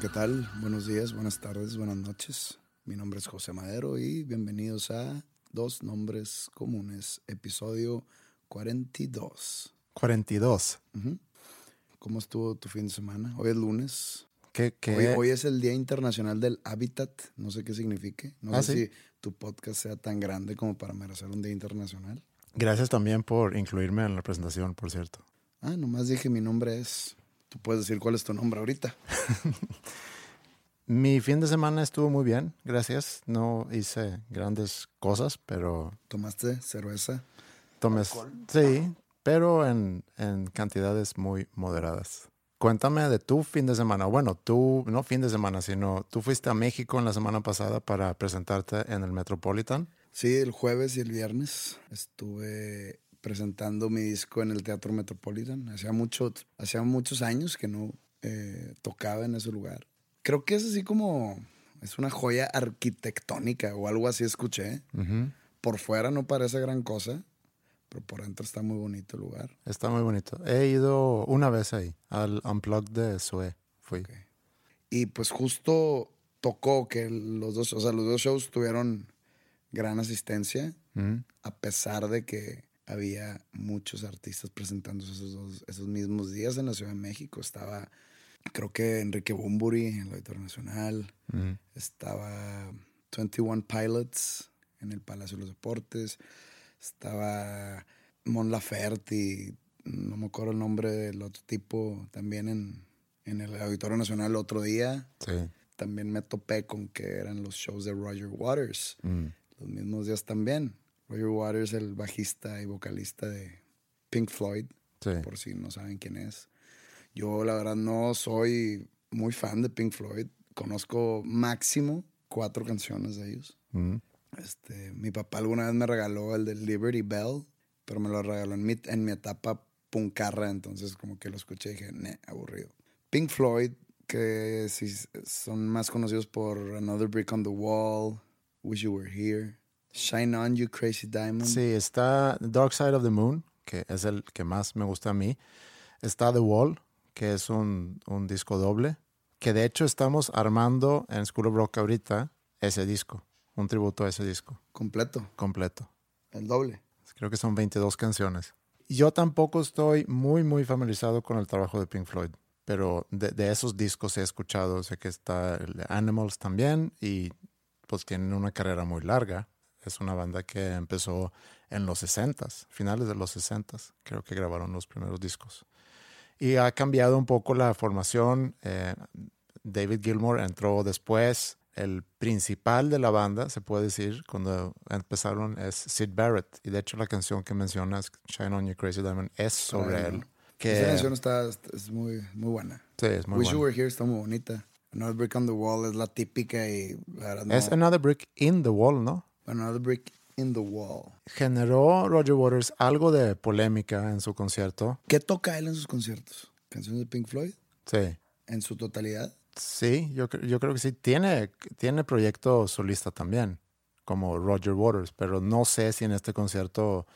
Hola, ¿qué tal? Buenos días, buenas tardes, buenas noches. Mi nombre es José Madero y bienvenidos a Dos Nombres Comunes, episodio 42. 42. Ujú. ¿Cómo estuvo tu fin de semana? Hoy es lunes. ¿Qué, qué? Hoy, hoy es el Día Internacional del Hábitat. No sé qué signifique. No Ah, sé ¿sí? si tu podcast sea tan grande como para merecer un Día Internacional. Gracias también por incluirme en la presentación, por cierto. Ah, nomás dije mi nombre es. Tú puedes decir cuál es tu nombre ahorita. Mi fin de semana estuvo muy bien, gracias. No hice grandes cosas, pero ¿Tomaste cerveza? tomé... Sí, pero en, en cantidades muy moderadas. Cuéntame de tu fin de semana. Bueno, tú, no fin de semana, sino tú fuiste a México en la semana pasada para presentarte en el Metropolitan. Sí, el jueves y el viernes estuve presentando mi disco en el Teatro Metropolitan. Hacía, mucho, hacía muchos años que no eh, tocaba en ese lugar. Creo que es así como... Es una joya arquitectónica o algo así escuché. Ujú. Por fuera no parece gran cosa, pero por dentro está muy bonito el lugar. Está muy bonito. He ido una vez ahí, al Unplugged de Sue. Fui. Ok. Y pues justo tocó que los dos, o sea, los dos shows tuvieron gran asistencia. Ujú. a pesar de que había muchos artistas presentándose esos, dos- esos mismos días en la Ciudad de México. Estaba, creo que Enrique Bumburi en el Auditorio Nacional. Ujú. Estaba 21 Pilots en el Palacio de los Deportes. Estaba Mon Laferte no me acuerdo el nombre del otro tipo también en, en el Auditorio Nacional el otro día. Sí. También me topé con que eran los shows de Roger Waters Mm. los mismos días también. Roger Waters, el bajista y vocalista de Pink Floyd, Sí. por si no saben quién es. Yo la verdad no soy muy fan de Pink Floyd. Conozco máximo cuatro canciones de ellos. Mm. Este, mi papá alguna vez me regaló el de Liberty Bell, pero me lo regaló en mi, en mi etapa puncarra, entonces como que lo escuché y dije, "Neh, aburrido. Pink Floyd, que sí son más conocidos por Another Brick on the Wall, Wish You Were Here, Shine On You Crazy Diamond. Sí, está Dark Side of the Moon, que es el que más me gusta a mí. Está The Wall, que es un, un disco doble, que de hecho estamos armando en School of Rock ahorita ese disco, un tributo a ese disco Completo, completo. el doble. Creo que son 22 canciones. Yo tampoco estoy muy, muy familiarizado con el trabajo de Pink Floyd, pero de, de esos discos he escuchado, sé que está el de Animals también y pues tienen una carrera muy larga. Es una banda que empezó en los 60s, finales de los 60s, creo que grabaron los primeros discos. Y ha cambiado un poco la formación. Eh, David Gilmour entró después. El principal de la banda, se puede decir, cuando empezaron es Sid Barrett. Y de hecho la canción que mencionas, Shine On You Crazy Diamond, es sobre él. Que, Esa canción está, es muy, muy buena. Sí, es muy Wish You buena. Were Here está muy bonita. Another Brick on the Wall es la típica y la verdad no. Es Another Brick in the Wall, ¿no? Another Brick in the Wall. Generó Roger Waters algo de polémica en su concierto. ¿Qué toca él en sus conciertos? ¿Canciones de Pink Floyd? Sí. ¿En su totalidad? Sí, yo, yo creo que sí. Tiene, tiene proyecto solista también, como Roger Waters, pero no sé si en este concierto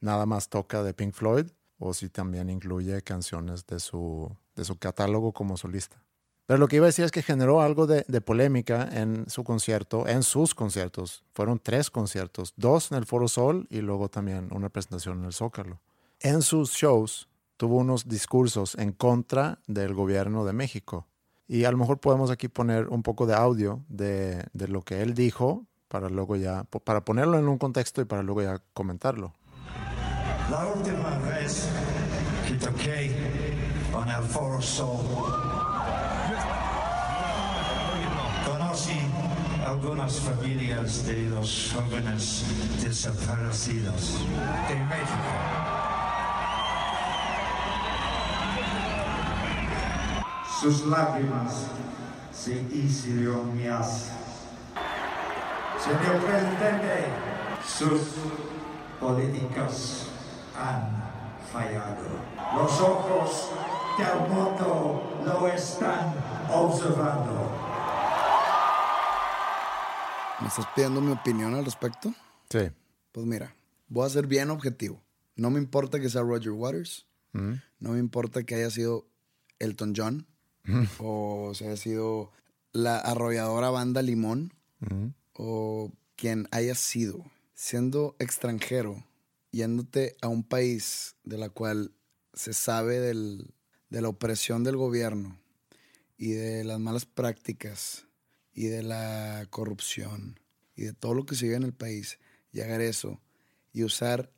nada más toca de Pink Floyd o si también incluye canciones de su, de su catálogo como solista. Pero lo que iba a decir es que generó algo de, de polémica en su concierto, en sus conciertos. Fueron tres conciertos, dos en el Foro Sol y luego también una presentación en el Zócalo. En sus shows tuvo unos discursos en contra del gobierno de México. Y a lo mejor podemos aquí poner un poco de audio de, de lo que él dijo para luego ya, para ponerlo en un contexto y para luego ya comentarlo. La última vez que toqué en el Foro Sol, algunas familias de los jóvenes desaparecidos de México. Sus lágrimas se hicieron mías. Señor presidente, sus políticos han fallado. Los ojos del mundo lo están observando. ¿Me estás pidiendo mi opinión al respecto? Sí. Pues mira, voy a ser bien objetivo. No me importa que sea Roger Waters. No me importa que haya sido Elton John. O se haya sido la arrolladora banda Limón. O quien haya sido. Siendo extranjero, yéndote a un país de la cual se sabe del- de la opresión del gobierno y de las malas prácticas y de la corrupción y de todo lo que se vive en el país y hacer eso y usar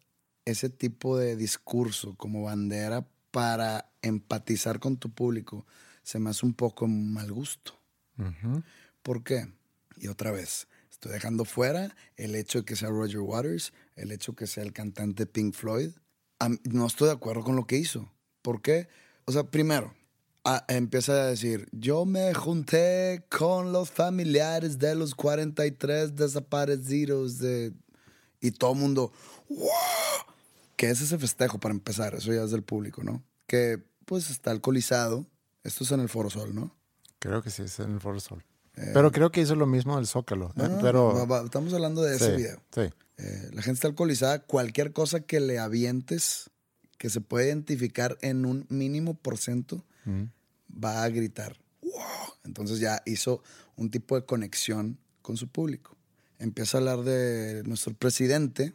ese tipo de discurso como bandera para empatizar con tu público se me hace un poco mal gusto. ¿Por qué? Y otra vez, estoy dejando fuera el hecho de que sea Roger Waters, el hecho de que sea el cantante Pink Floyd. No estoy de acuerdo con lo que hizo. ¿Por qué? O sea, primero, a- empieza a decir, yo me junté con los familiares de los 43 desaparecidos de... Y todo el mundo, ¡wow! ¿Qué es ese festejo para empezar? Eso ya es del público, ¿no? Que pues está alcoholizado. Esto es en el Foro Sol, ¿no? Creo que sí, es en el Foro Sol. pero creo que hizo lo mismo del Zócalo. No, eh, no, no, pero va- va- estamos hablando de ese sí, video. Sí. Eh, la gente está alcoholizada. Cualquier cosa que le avientes que se puede identificar en un mínimo por ciento va a gritar. ¡Wow! Entonces ya hizo un tipo de conexión con su público. Empieza a hablar de nuestro presidente.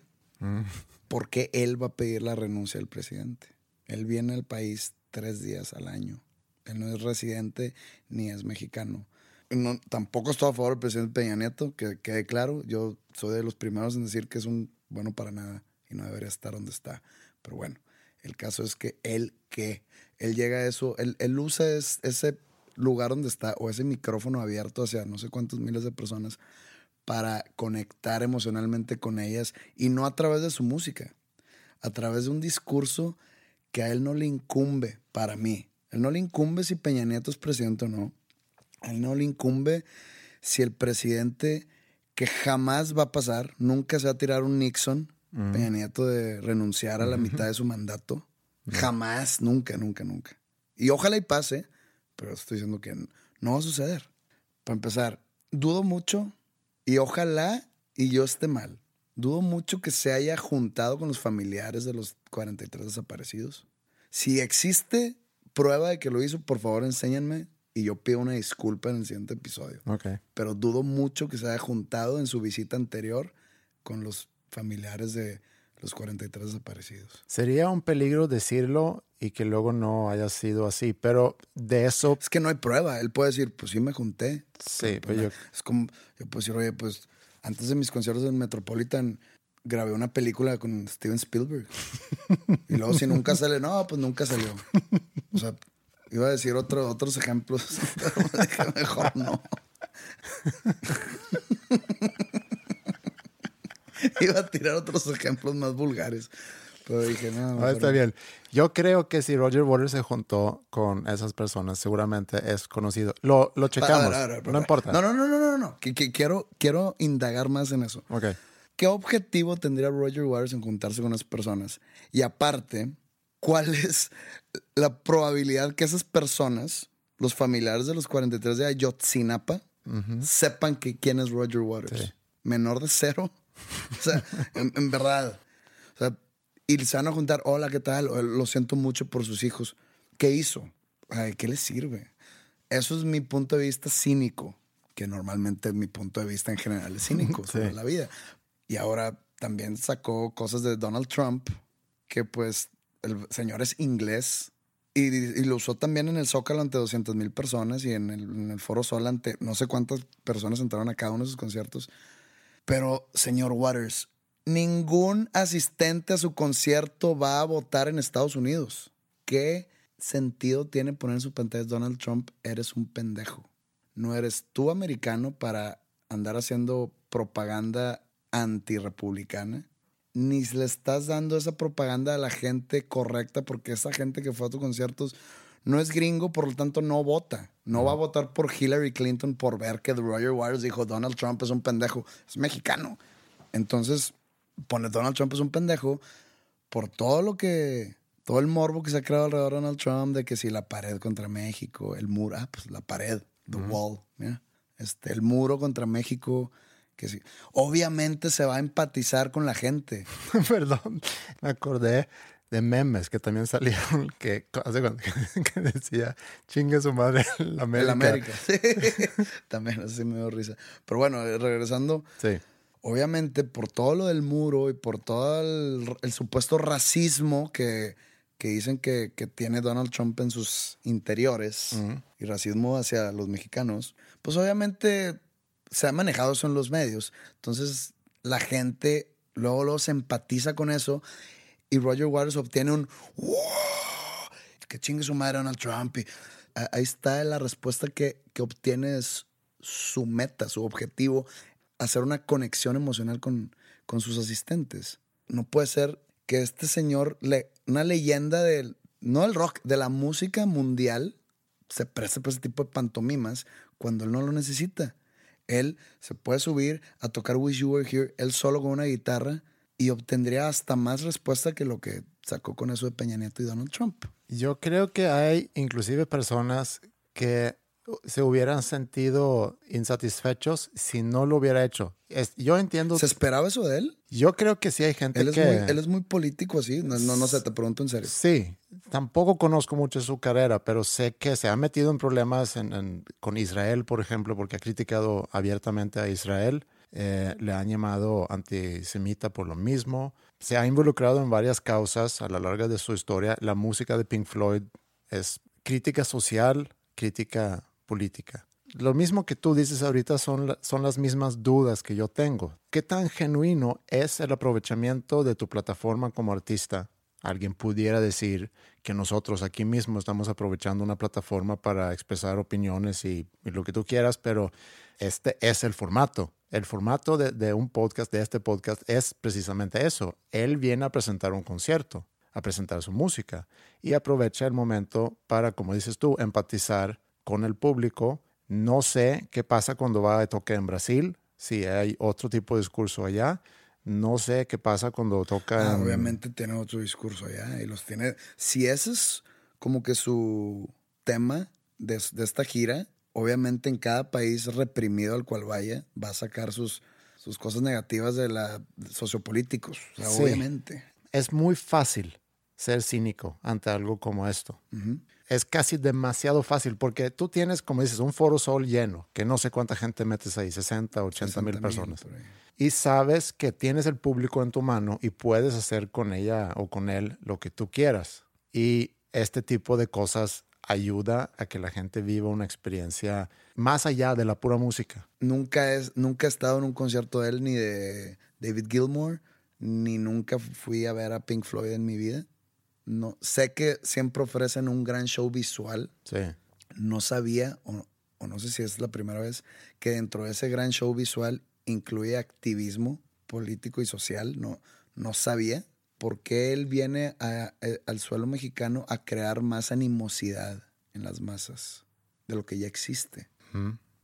¿Por qué él va a pedir la renuncia del presidente? Él viene al país tres días al año. Él no es residente ni es mexicano. No, tampoco estoy a favor del presidente Peña Nieto, que quede claro. Yo soy de los primeros en decir que es un bueno para nada y no debería estar donde está. Pero bueno, el caso es que él, que él llega a eso, él, él usa es- ese lugar donde está o ese micrófono abierto hacia no sé cuántos miles de personas para conectar emocionalmente con ellas y no a través de su música, a través de un discurso que a él no le incumbe para mí. Él no le incumbe si Peña Nieto es presidente o no. A él no le incumbe si el presidente que jamás va a pasar, nunca se va a tirar un Nixon, Peña Nieto, de renunciar a la mitad de su mandato. Jamás, nunca, nunca, nunca. Y ojalá y pase, pero estoy diciendo que no va a suceder. Para empezar, dudo mucho y ojalá y yo esté mal. Dudo mucho que se haya juntado con los familiares de los 43 desaparecidos. Si existe prueba de que lo hizo, por favor enséñenme y yo pido una disculpa en el siguiente episodio. Ok. Pero dudo mucho que se haya juntado en su visita anterior con los familiares de los 43 desaparecidos. Sería un peligro decirlo y que luego no haya sido así, pero de eso Es que no hay prueba. Él puede decir, pues sí me junté. Sí, Pues, pero yo- Es como, yo puedo decir, oye, pues antes de mis conciertos en Metropolitan grabé una película con Steven Spielberg. y luego si nunca sale, no, pues nunca salió. O sea, iba a decir otro, otros ejemplos, pero mejor no. iba a tirar otros ejemplos más vulgares. Pero dije, no. Ah, mejor está no. bien. Yo creo que si Roger Waters se juntó con esas personas, seguramente es conocido. Lo, lo checamos. ver, a ver, a ver, no importa. No, no, no, no, no, no. Que, que quiero, quiero indagar más en eso. Ok. ¿Qué objetivo tendría Roger Waters en juntarse con esas personas? Y aparte, ¿cuál es la probabilidad que esas personas, los familiares de los 43 de Ayotzinapa, sepan que quién es Roger Waters? Sí. Menor de cero. O sea, en, en verdad. O sea, y se van a juntar, hola, ¿qué tal? O, Lo siento mucho por sus hijos. ¿Qué hizo? Ay, ¿Qué le sirve? Eso es mi punto de vista cínico, que normalmente mi punto de vista en general es cínico sobre la vida. Y ahora también sacó cosas de Donald Trump, que pues el señor es inglés. Y, y lo usó también en el Zócalo ante 200 mil personas y en el, en el Foro Sol ante no sé cuántas personas entraron a cada uno de sus conciertos. Pero, señor Waters, ningún asistente a su concierto va a votar en Estados Unidos. ¿Qué sentido tiene poner en su pantalla Donald Trump? Eres un pendejo. No eres tú americano para andar haciendo propaganda antirrepublicana. Ni le estás dando esa propaganda a la gente correcta porque esa gente que fue a tus conciertos no es gringo, por lo tanto no vota. No va a votar por Hillary Clinton por ver que Roger Waters dijo Donald Trump es un pendejo. Es mexicano. Entonces, pone Donald Trump es un pendejo por todo lo que, todo el morbo que se ha creado alrededor de Donald Trump, de que si la pared contra México, el muro, ah, pues la pared, the wall, mira, este, el muro contra México, que sí. Obviamente se va a empatizar con la gente. Perdón, me acordé de memes que también salieron que, que decía chingue su madre la América. El América. Sí. También así me dio risa. Pero bueno, eh, regresando, Sí. obviamente por todo lo del muro y por todo el, el supuesto racismo que, que dicen que, que tiene Donald Trump en sus interiores y racismo hacia los mexicanos, pues obviamente se ha manejado eso en los medios. Entonces la gente luego, luego se empatiza con eso y Roger Waters obtiene un ¡Wow! que chingue su madre Donald Trump. Y ahí está la respuesta que, que obtiene su meta, su objetivo, hacer una conexión emocional con, con sus asistentes. No puede ser que este señor, le, una leyenda del, no del rock, de la música mundial, se preste por ese tipo de pantomimas cuando él no lo necesita. Él se puede subir a tocar Wish You Were Here, él solo con una guitarra, y obtendría hasta más respuesta que lo que sacó con eso de Peña Nieto y Donald Trump. Yo creo que hay inclusive personas que se hubieran sentido insatisfechos si no lo hubiera hecho. Es- yo entiendo, ¿Se esperaba eso de él? yo creo que sí hay gente Él es, que... muy, él es muy político así. No, no, no sé, te pregunto en serio. Sí, tampoco conozco mucho su carrera, pero sé que se ha metido en problemas en- en- con Israel, por ejemplo, porque ha criticado abiertamente a Israel. Eh, le han llamado antisemita por lo mismo. Se ha involucrado en varias causas a lo largo de su historia. La música de Pink Floyd es crítica social, crítica política. Lo mismo que tú dices ahorita son, la- son las mismas dudas que yo tengo. ¿Qué tan genuino es el aprovechamiento de tu plataforma como artista? Alguien pudiera decir que nosotros aquí mismo estamos aprovechando una plataforma para expresar opiniones y, lo que tú quieras, pero este es el formato. El formato de, de un podcast, de este podcast, es precisamente eso. Él viene a presentar un concierto, a presentar su música y aprovecha el momento para, como dices tú, empatizar con el público. No sé qué pasa cuando va a tocar en Brasil, si hay otro tipo de discurso allá. No sé qué pasa cuando toca Ah, en- obviamente tiene otro discurso allá y los tiene. Si ese es como que su tema de, de esta gira, obviamente en cada país reprimido al cual vaya, va a sacar sus, sus cosas negativas de la sociopolíticos. O sea, Sí. obviamente. Es muy fácil ser cínico ante algo como esto. Es casi demasiado fácil porque tú tienes, como dices, un foro sol lleno, que no sé cuánta gente metes ahí, 60, 80 mil 60,000 personas. Y sabes que tienes el público en tu mano y puedes hacer con ella o con él lo que tú quieras. Y este tipo de cosas ayuda a que la gente viva una experiencia más allá de la pura música. Nunca, es, nunca he estado en un concierto de él ni de David Gilmour, ni nunca fui a ver a Pink Floyd en mi vida. No, sé que siempre ofrecen un gran show visual. Sí. No sabía, o, o no sé si es la primera vez, que dentro de ese gran show visual incluye activismo político y social. No, no sabía por qué él viene a- a- al suelo mexicano a crear más animosidad en las masas de lo que ya existe.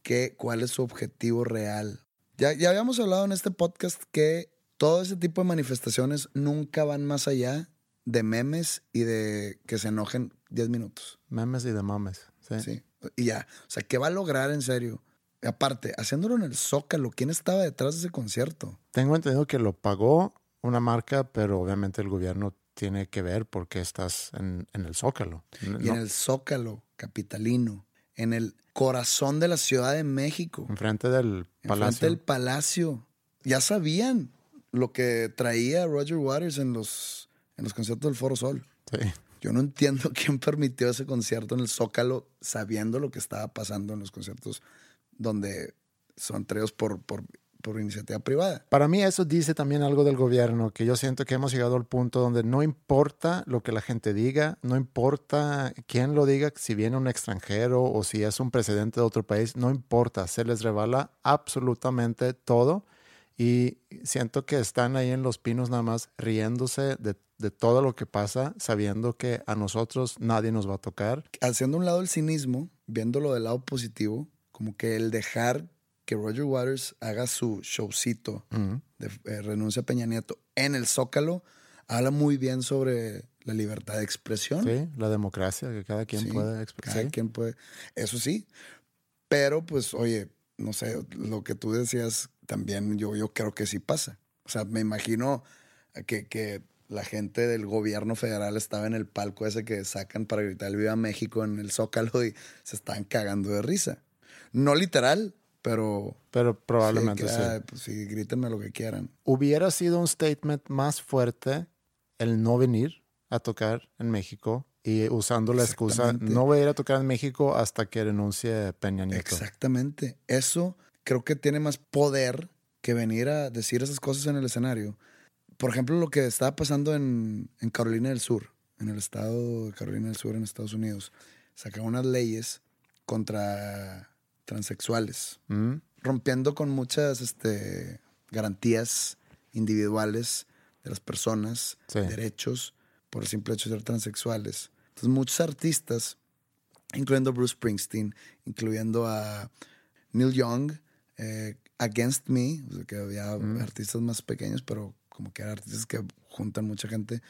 ¿Qué, ¿Cuál es su objetivo real? Ya, ya habíamos hablado en este podcast que todo ese tipo de manifestaciones nunca van más allá de memes y de que se enojen 10 minutos. Memes y de mames. Sí. Sí. Y ya. O sea, ¿qué va a lograr en serio? Aparte, haciéndolo en el Zócalo, ¿quién estaba detrás de ese concierto? Tengo entendido que lo pagó una marca, pero obviamente el gobierno tiene que ver porque estás en, en el Zócalo. Y en el Zócalo capitalino, en el corazón de la Ciudad de México, Enfrente del enfrente palacio. del palacio. Ya sabían lo que traía Roger Waters en los, en los conciertos del Foro Sol. Sí. Yo no entiendo quién permitió ese concierto en el Zócalo sabiendo lo que estaba pasando en los conciertos donde son traídos por, por, por iniciativa privada. Para mí eso dice también algo del gobierno, que yo siento que hemos llegado al punto donde no importa lo que la gente diga, no importa quién lo diga, si viene un extranjero o si es un presidente de otro país, no importa, se les revala absolutamente todo y siento que están ahí en los pinos nada más riéndose de, de todo lo que pasa, sabiendo que a nosotros nadie nos va a tocar. Haciendo un lado el cinismo, viéndolo del lado positivo, como que el dejar que Roger Waters haga su showcito de eh, renuncia a Peña Nieto en el Zócalo, habla muy bien sobre la libertad de expresión. Sí, la democracia, que cada quien Sí, puede expresar. Cada quien puede. Eso sí. Pero, pues, oye, no sé, lo que tú decías también yo, yo creo que sí pasa. O sea, me imagino que, que la gente del gobierno federal estaba en el palco ese que sacan para gritar el Viva México en el Zócalo y se estaban cagando de risa. No literal, pero Pero probablemente sí. que, sí. ah, pues sí, grítenme lo que quieran. hubiera sido un statement más fuerte el no venir a tocar en México y usando la excusa, no voy a ir a tocar en México hasta que renuncie Peña Nieto. Exactamente. Eso creo que tiene más poder que venir a decir esas cosas en el escenario. Por ejemplo, lo que estaba pasando en, en Carolina del Sur, en el estado de Carolina del Sur, en Estados Unidos. Sacaron unas leyes contra transexuales, Mm, rompiendo con muchas este, garantías individuales de las personas, Sí. derechos, por el simple hecho de ser transexuales. Entonces, muchos artistas, incluyendo Bruce Springsteen, incluyendo a Neil Young, eh, Against Me, que había artistas más pequeños, pero como que eran artistas que juntan mucha gente,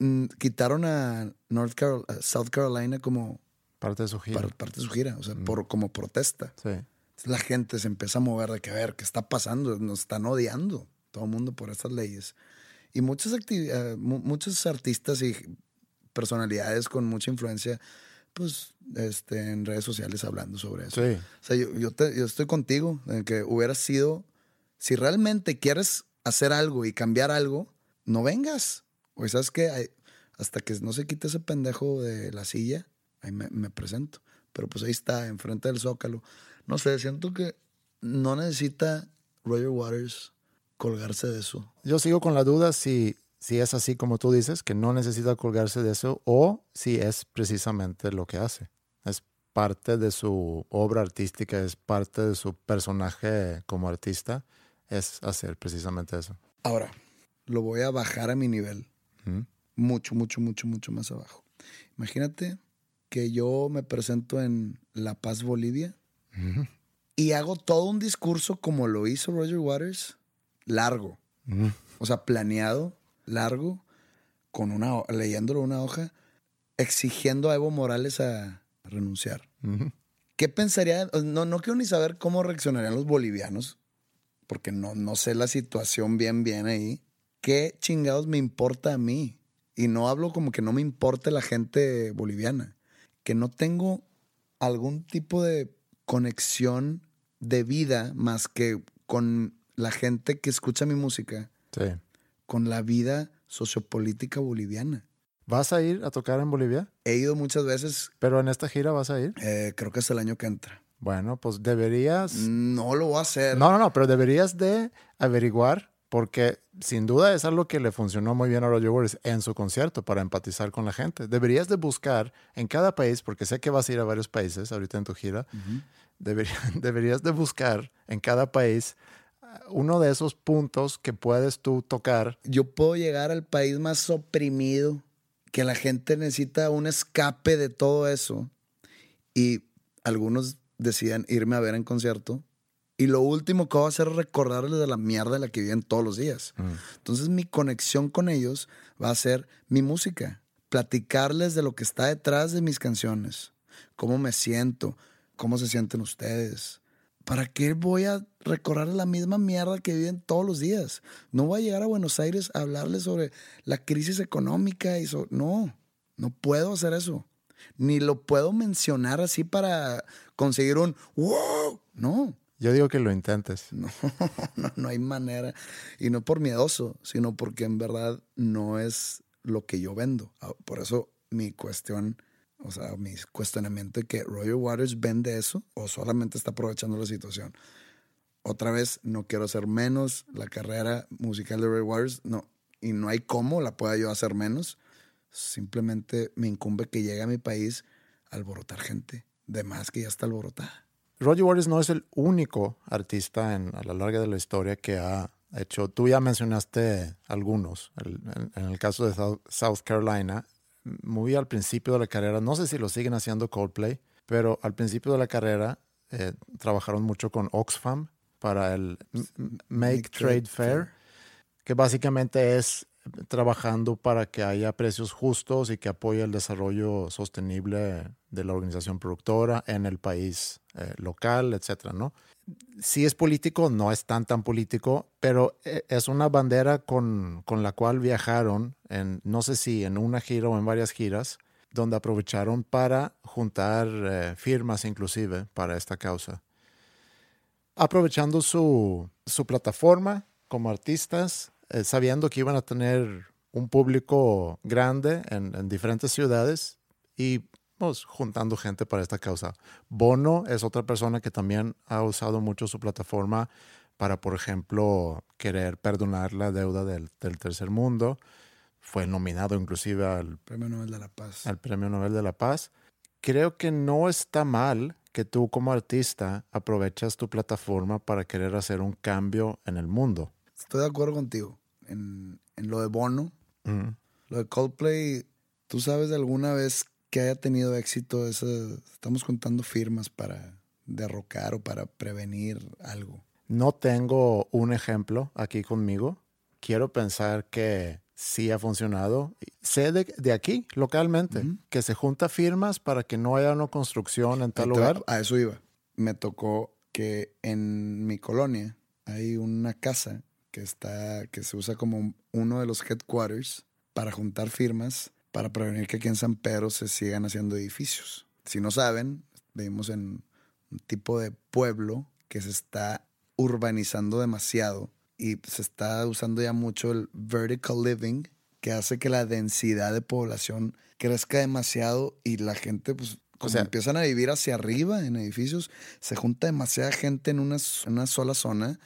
mm, quitaron a North Carol- a South Carolina como parte de su gira. par- parte de su gira, o sea, por, como protesta. Sí. Entonces, la gente se empieza a mover de que a ver qué está pasando, nos están odiando todo el mundo por estas leyes. Y muchos, acti- eh, mu- muchos artistas y personalidades con mucha influencia, pues este, en redes sociales hablando sobre eso. Sí. O sea, yo, yo, te- yo estoy contigo en que hubiera sido, si realmente quieres hacer algo y cambiar algo, no vengas. O sabes que hasta que no se quite ese pendejo de la silla, ahí me, presento. Pero pues ahí está, enfrente del zócalo. No sé, siento que no necesita Roger Waters colgarse de eso. Yo sigo con la duda si, si es así como tú dices, que no necesita colgarse de eso, o si es precisamente lo que hace. Es parte de su obra artística, es parte de su personaje como artista, es hacer precisamente eso. Ahora, lo voy a bajar a mi nivel. Mucho, mucho, mucho, mucho más abajo. Imagínate que yo me presento en La Paz, Bolivia, y hago todo un discurso como lo hizo Roger Waters, largo, o sea, planeado, largo, con una leyéndolo una hoja, exigiendo a Evo Morales a renunciar. ¿Qué pensaría? No, no quiero ni saber cómo reaccionarían los bolivianos, porque no, no sé la situación bien, bien ahí. ¿Qué chingados me importa a mí? Y no hablo como que no me importe la gente boliviana, que no tengo algún tipo de conexión de vida más que con la gente que escucha mi música, Sí. con la vida sociopolítica boliviana. ¿Vas a ir a tocar en Bolivia? He ido muchas veces, ¿Pero en esta gira vas a ir? eh, creo que hasta el año que entra. Bueno, pues deberías... No lo voy a hacer. No, no, no, pero deberías de averiguar porque sin duda es algo que le funcionó muy bien a Roger Waters en su concierto para empatizar con la gente. Deberías de buscar en cada país, porque sé que vas a ir a varios países ahorita en tu gira, deberías de buscar en cada país uh, uno de esos puntos que puedes tú tocar. Yo puedo llegar al país más oprimido, que la gente necesita un escape de todo eso y algunos decían irme a ver en concierto y lo último que voy a hacer es recordarles de la mierda de la que viven todos los días. Mm. Entonces mi conexión con ellos va a ser mi música, platicarles de lo que está detrás de mis canciones, cómo me siento, cómo se sienten ustedes. ¿Para qué voy a recordar la misma mierda que viven todos los días? No voy a llegar a Buenos Aires a hablarles sobre la crisis económica y so no, no puedo hacer eso. Ni lo puedo mencionar así para conseguir un wow. No, Yo digo que lo intentes. no, no, no hay manera. Y no por miedoso, sino porque en verdad no es lo que yo vendo. Ah, Por eso mi cuestión, o sea, mi cuestionamiento de que Roger Waters vende eso o solamente está aprovechando la situación. Otra vez, no quiero hacer menos la carrera musical de Roger Waters, no. Y no hay cómo la pueda yo hacer menos. Simplemente me incumbe que llegue a mi país a alborotar gente, de más que ya está alborotada. Roger Waters no es el único artista en, a la larga de la historia que ha hecho. Tú ya mencionaste algunos. El- en, en el caso de South, South Carolina, muy al principio de la carrera, no sé si lo siguen haciendo Coldplay, pero al principio de la carrera eh, trabajaron mucho con Oxfam para el Make, Trade, Fair, que básicamente es trabajando para que haya precios justos y que apoye el desarrollo sostenible de la organización productora en el país eh, local, etcétera, ¿no? Sí es político, no es tan tan político, pero eh, es una bandera con, con la cual viajaron en, no sé si en una gira o en varias giras, donde aprovecharon para juntar eh, firmas inclusive para esta causa aprovechando su, su plataforma como artistas, eh, sabiendo que iban a tener un público grande en, en diferentes ciudades y pues, juntando gente para esta causa. Bono es otra persona que también ha usado mucho su plataforma para, por ejemplo, querer perdonar la deuda del, del tercer mundo. Fue nominado inclusive al Premio Nobel de la Paz. al Premio Nobel de la Paz. Creo que no está mal que tú como artista aprovechas tu plataforma para querer hacer un cambio en el mundo. Estoy de acuerdo contigo. En, en lo de Bono, Mm. lo de Coldplay, ¿tú sabes de alguna vez que haya tenido éxito? Esa, estamos contando firmas para derrocar o para prevenir algo. No tengo un ejemplo aquí conmigo. Quiero pensar que sí ha funcionado. Sé de, de aquí, localmente, que se junta firmas para que no haya una construcción en tal lugar. A eso iba. Me tocó que en mi colonia hay una casa que está, que se usa como un- uno de los headquarters para juntar firmas para prevenir que aquí en San Pedro se sigan haciendo edificios. Si no saben, vivimos en un tipo de pueblo que se está urbanizando demasiado y se está usando ya mucho el vertical living que hace que la densidad de población crezca demasiado y la gente pues como sea- empiezan a vivir hacia arriba en edificios, se junta demasiada gente en una, en una sola zona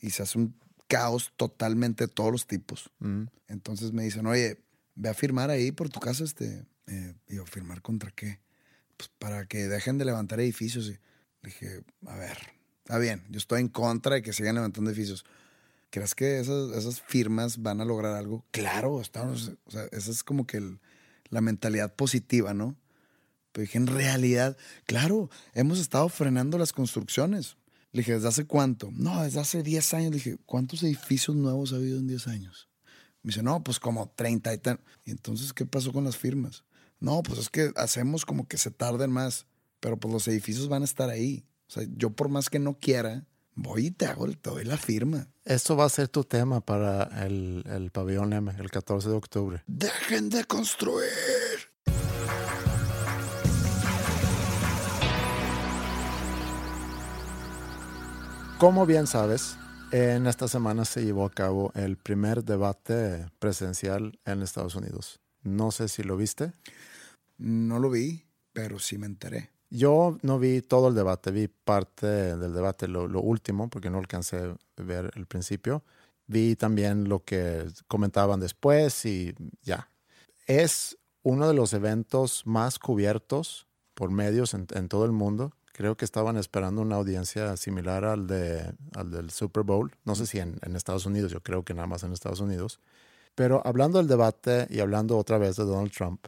y se hace un caos totalmente de todos los tipos. Mm. Entonces me dicen, oye, ve a firmar ahí por tu casa, este. Eh, y yo, ¿firmar contra qué? Pues para que dejen de levantar edificios. Y dije, a ver, está bien, yo estoy en contra de que sigan levantando edificios. ¿Crees que esas, esas firmas van a lograr algo? Claro, estamos, o sea, esa es como que el- la mentalidad positiva, ¿no? Pero dije, en realidad, claro, hemos estado frenando las construcciones. Le dije, ¿desde hace cuánto? No, desde hace 10 años. Le dije, ¿cuántos edificios nuevos ha habido en 10 años? Me dice, no, pues como 30 y tal. ¿Y entonces qué pasó con las firmas? No, pues es que hacemos como que se tarden más, pero pues los edificios van a estar ahí. O sea, yo por más que no quiera, voy y te hago, el- te doy la firma. Esto va a ser tu tema para el, el pabellón M, el 14 de octubre. Dejen de construir. Como bien sabes, en esta semana se llevó a cabo el primer debate presencial en Estados Unidos. No sé si lo viste. No lo vi, pero sí me enteré. Yo no vi todo el debate, vi parte del debate, lo, lo último, porque no alcancé a ver el principio. Vi también lo que comentaban después y ya. Es uno de los eventos más cubiertos por medios en, en todo el mundo. Creo que estaban esperando una audiencia similar al, de, al del Super Bowl. No sé si en, en Estados Unidos, yo creo que nada más en Estados Unidos. Pero hablando del debate y hablando otra vez de Donald Trump,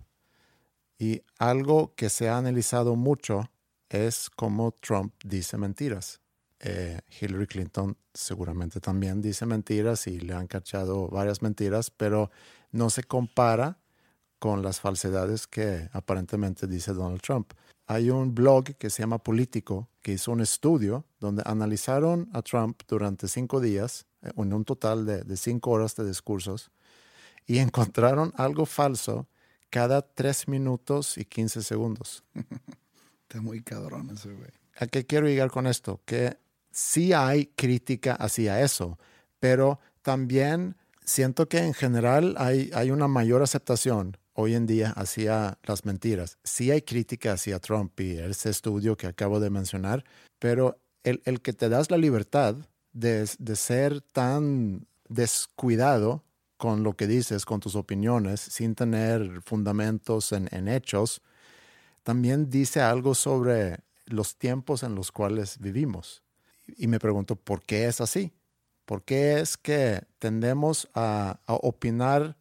y algo que se ha analizado mucho es cómo Trump dice mentiras. Eh, Hillary Clinton seguramente también dice mentiras y le han cachado varias mentiras, pero no se compara con las falsedades que aparentemente dice Donald Trump. Hay un blog que se llama Político que hizo un estudio donde analizaron a Trump durante cinco días, eh, en un total de, de cinco horas de discursos, y encontraron algo falso cada tres minutos y 15 segundos. Está muy cabrón ese güey. ¿A qué quiero llegar con esto? Que sí hay crítica hacia eso, pero también siento que en general hay, hay una mayor aceptación hoy en día hacia las mentiras. Sí hay crítica hacia Trump y ese estudio que acabo de mencionar, pero el, el que te das la libertad de, de ser tan descuidado con lo que dices, con tus opiniones, sin tener fundamentos en, hechos, también dice algo sobre los tiempos en los cuales vivimos. Y me pregunto, ¿por qué es así? ¿Por qué es que tendemos a opinar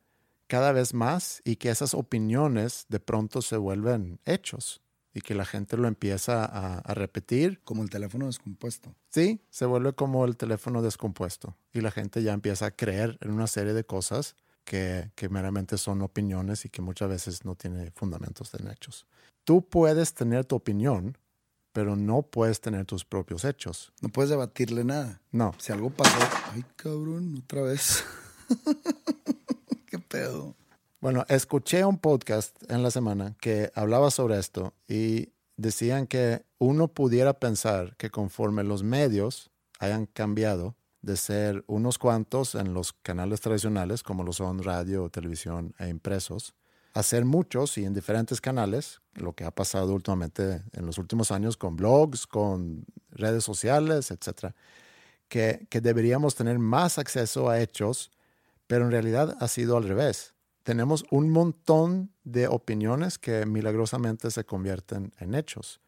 cada vez más y que esas opiniones de pronto se vuelven hechos? y que la gente lo empieza a, a, repetir. Como el teléfono descompuesto. Sí, se vuelve como el teléfono descompuesto y la gente ya empieza a creer en una serie de cosas que, que meramente son opiniones y que muchas veces no tiene fundamentos en hechos. Tú puedes tener tu opinión, pero no puedes tener tus propios hechos. No puedes debatirle nada. No. Si algo pasó, ay cabrón, otra vez. Bueno, escuché un podcast en la semana que hablaba sobre esto y decían que uno pudiera pensar que conforme los medios hayan cambiado de ser unos cuantos en los canales tradicionales, como lo son radio, televisión e impresos, a ser muchos y en diferentes canales, lo que ha pasado últimamente en los últimos años con blogs, con redes sociales, etc., que, que deberíamos tener más acceso a hechos, pero en realidad ha sido al revés tenemos un montón de opiniones que milagrosamente se convierten en hechos.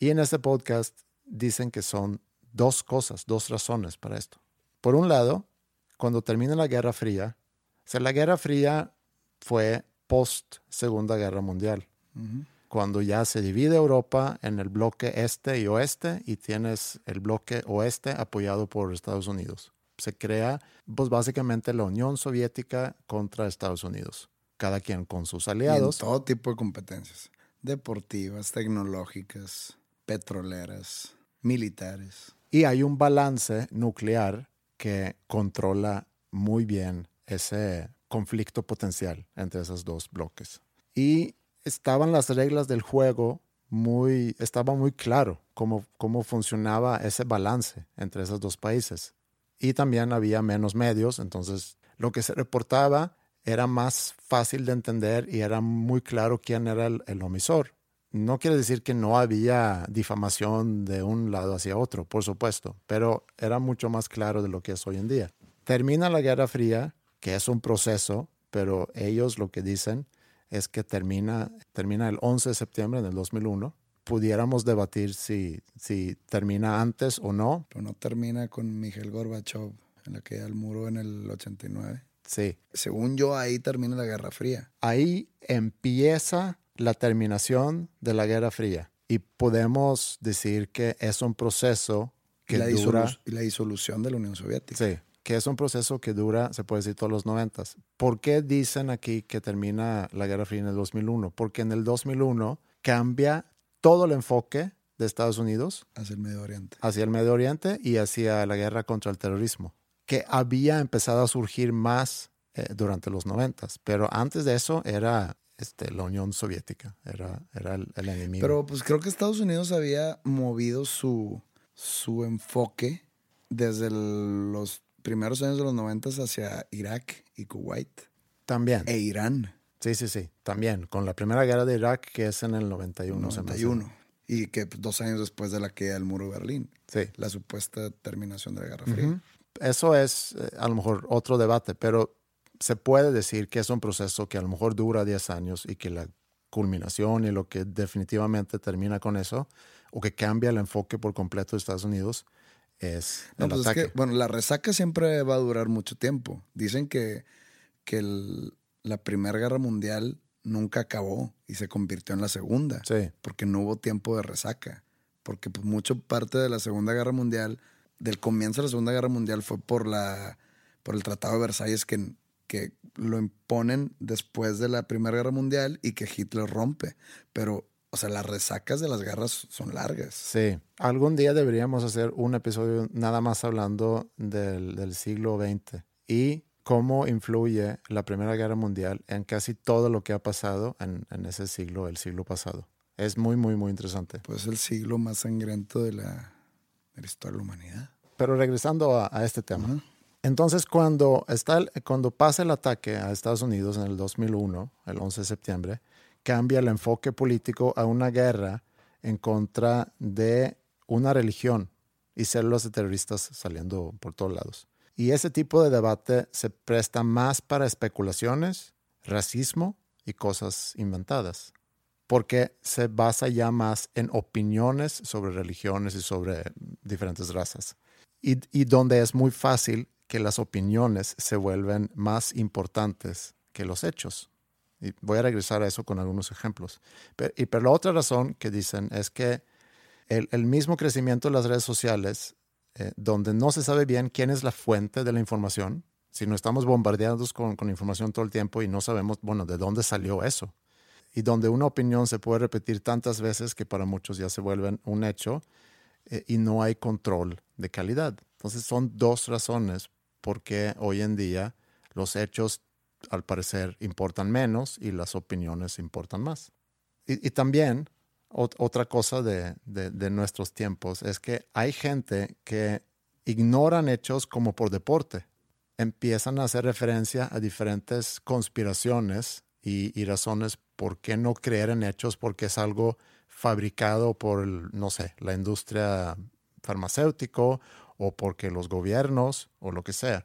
Y en este podcast dicen que son dos cosas, dos razones para esto. Por un lado, cuando termina la Guerra Fría, o sea, la Guerra Fría fue post Segunda Guerra Mundial, uh -huh. cuando ya se divide Europa en el bloque este y oeste y tienes el bloque oeste apoyado por Estados Unidos se crea pues básicamente la Unión Soviética contra Estados Unidos, cada quien con sus aliados. Y en todo tipo de competencias, deportivas, tecnológicas, petroleras, militares. Y hay un balance nuclear que controla muy bien ese conflicto potencial entre esos dos bloques. Y estaban las reglas del juego muy, estaba muy claro cómo, cómo funcionaba ese balance entre esos dos países y también había menos medios, entonces lo que se reportaba era más fácil de entender y era muy claro quién era el, el, omisor. No quiere decir que no había difamación de un lado hacia otro, por supuesto, pero era mucho más claro de lo que es hoy en día. Termina la Guerra Fría, que es un proceso, pero ellos lo que dicen es que termina, termina el 11 de septiembre del 2001 pudiéramos debatir si, si termina antes o no. Pero no termina con Miguel Gorbachev en la que al muro en el 89. Sí. Según yo, ahí termina la Guerra Fría. Ahí empieza la terminación de la Guerra Fría. Y podemos decir que es un proceso que la dura... Y la disolución de la Unión Soviética. Sí, que es un proceso que dura, se puede decir, todos los noventas. ¿Por qué dicen aquí que termina la Guerra Fría en el 2001? Porque en el 2001 cambia todo el enfoque de Estados Unidos hacia el Medio Oriente. Hacia el Medio Oriente y hacia la guerra contra el terrorismo, que había empezado a surgir más eh, durante los noventas, pero antes de eso era este, la Unión Soviética, era, era el, el, enemigo. Pero pues creo que Estados Unidos había movido su, su enfoque desde el, los primeros años de los noventas hacia Irak y Kuwait. También. E Irán. Sí, sí, sí, también, con la primera guerra de Irak, que es en el 91. 91. Y que pues, dos años después de la caída del muro de Berlín. Sí. La supuesta terminación de la Guerra Fría. Uh -huh. eso es eh, a lo mejor otro debate, pero se puede decir que es un proceso que a lo mejor dura 10 años y que la culminación y lo que definitivamente termina con eso, o que cambia el enfoque por completo de Estados Unidos, es No, el pues es que, bueno, la resaca siempre va a durar mucho tiempo. Dicen que, que el- la Primera Guerra Mundial nunca acabó y se convirtió en la Segunda. Sí. Porque no hubo tiempo de resaca. Porque pues, mucho parte de la Segunda Guerra Mundial, del comienzo de la Segunda Guerra Mundial fue por, la, por el Tratado de Versalles que, que lo imponen después de la Primera Guerra Mundial y que Hitler rompe. Pero, o sea, las resacas de las guerras son largas. Sí, algún día deberíamos hacer un episodio nada más hablando del, del siglo XX y cómo influye la Primera Guerra Mundial en casi todo lo que ha pasado en, en ese siglo, el siglo pasado. Es muy, muy, muy interesante. Pues el siglo más sangriento de la, de la historia de la humanidad. Pero regresando a, a este tema. Entonces, cuando, está el- cuando pasa el ataque a Estados Unidos en el 2001, el 11 de septiembre, cambia el enfoque político a una guerra en contra de una religión y células de terroristas saliendo por todos lados. Y ese tipo de debate se presta más para especulaciones, racismo y cosas inventadas, porque se basa ya más en opiniones sobre religiones y sobre diferentes razas y, donde es muy fácil que las opiniones se vuelven más importantes que los hechos. Y voy a regresar a eso con algunos ejemplos. Pero, y, pero la otra razón que dicen es que el mismo crecimiento de las redes sociales, eh, donde no se sabe bien quién es la fuente de la información, si no estamos bombardeados con, con información todo el tiempo y no sabemos, bueno, de dónde salió eso. Y donde una opinión se puede repetir tantas veces que para muchos ya se vuelven un hecho, eh, y no hay control de calidad. Entonces son dos razones por qué hoy en día los hechos al parecer importan menos y las opiniones importan más. Y también ot- otra cosa de, de- nuestros tiempos es que hay gente que ignoran hechos como por deporte. Empiezan a hacer referencia a diferentes conspiraciones y, razones por qué no creer en hechos porque es algo fabricado por, no sé, la industria farmacéutico o porque los gobiernos o lo que sea.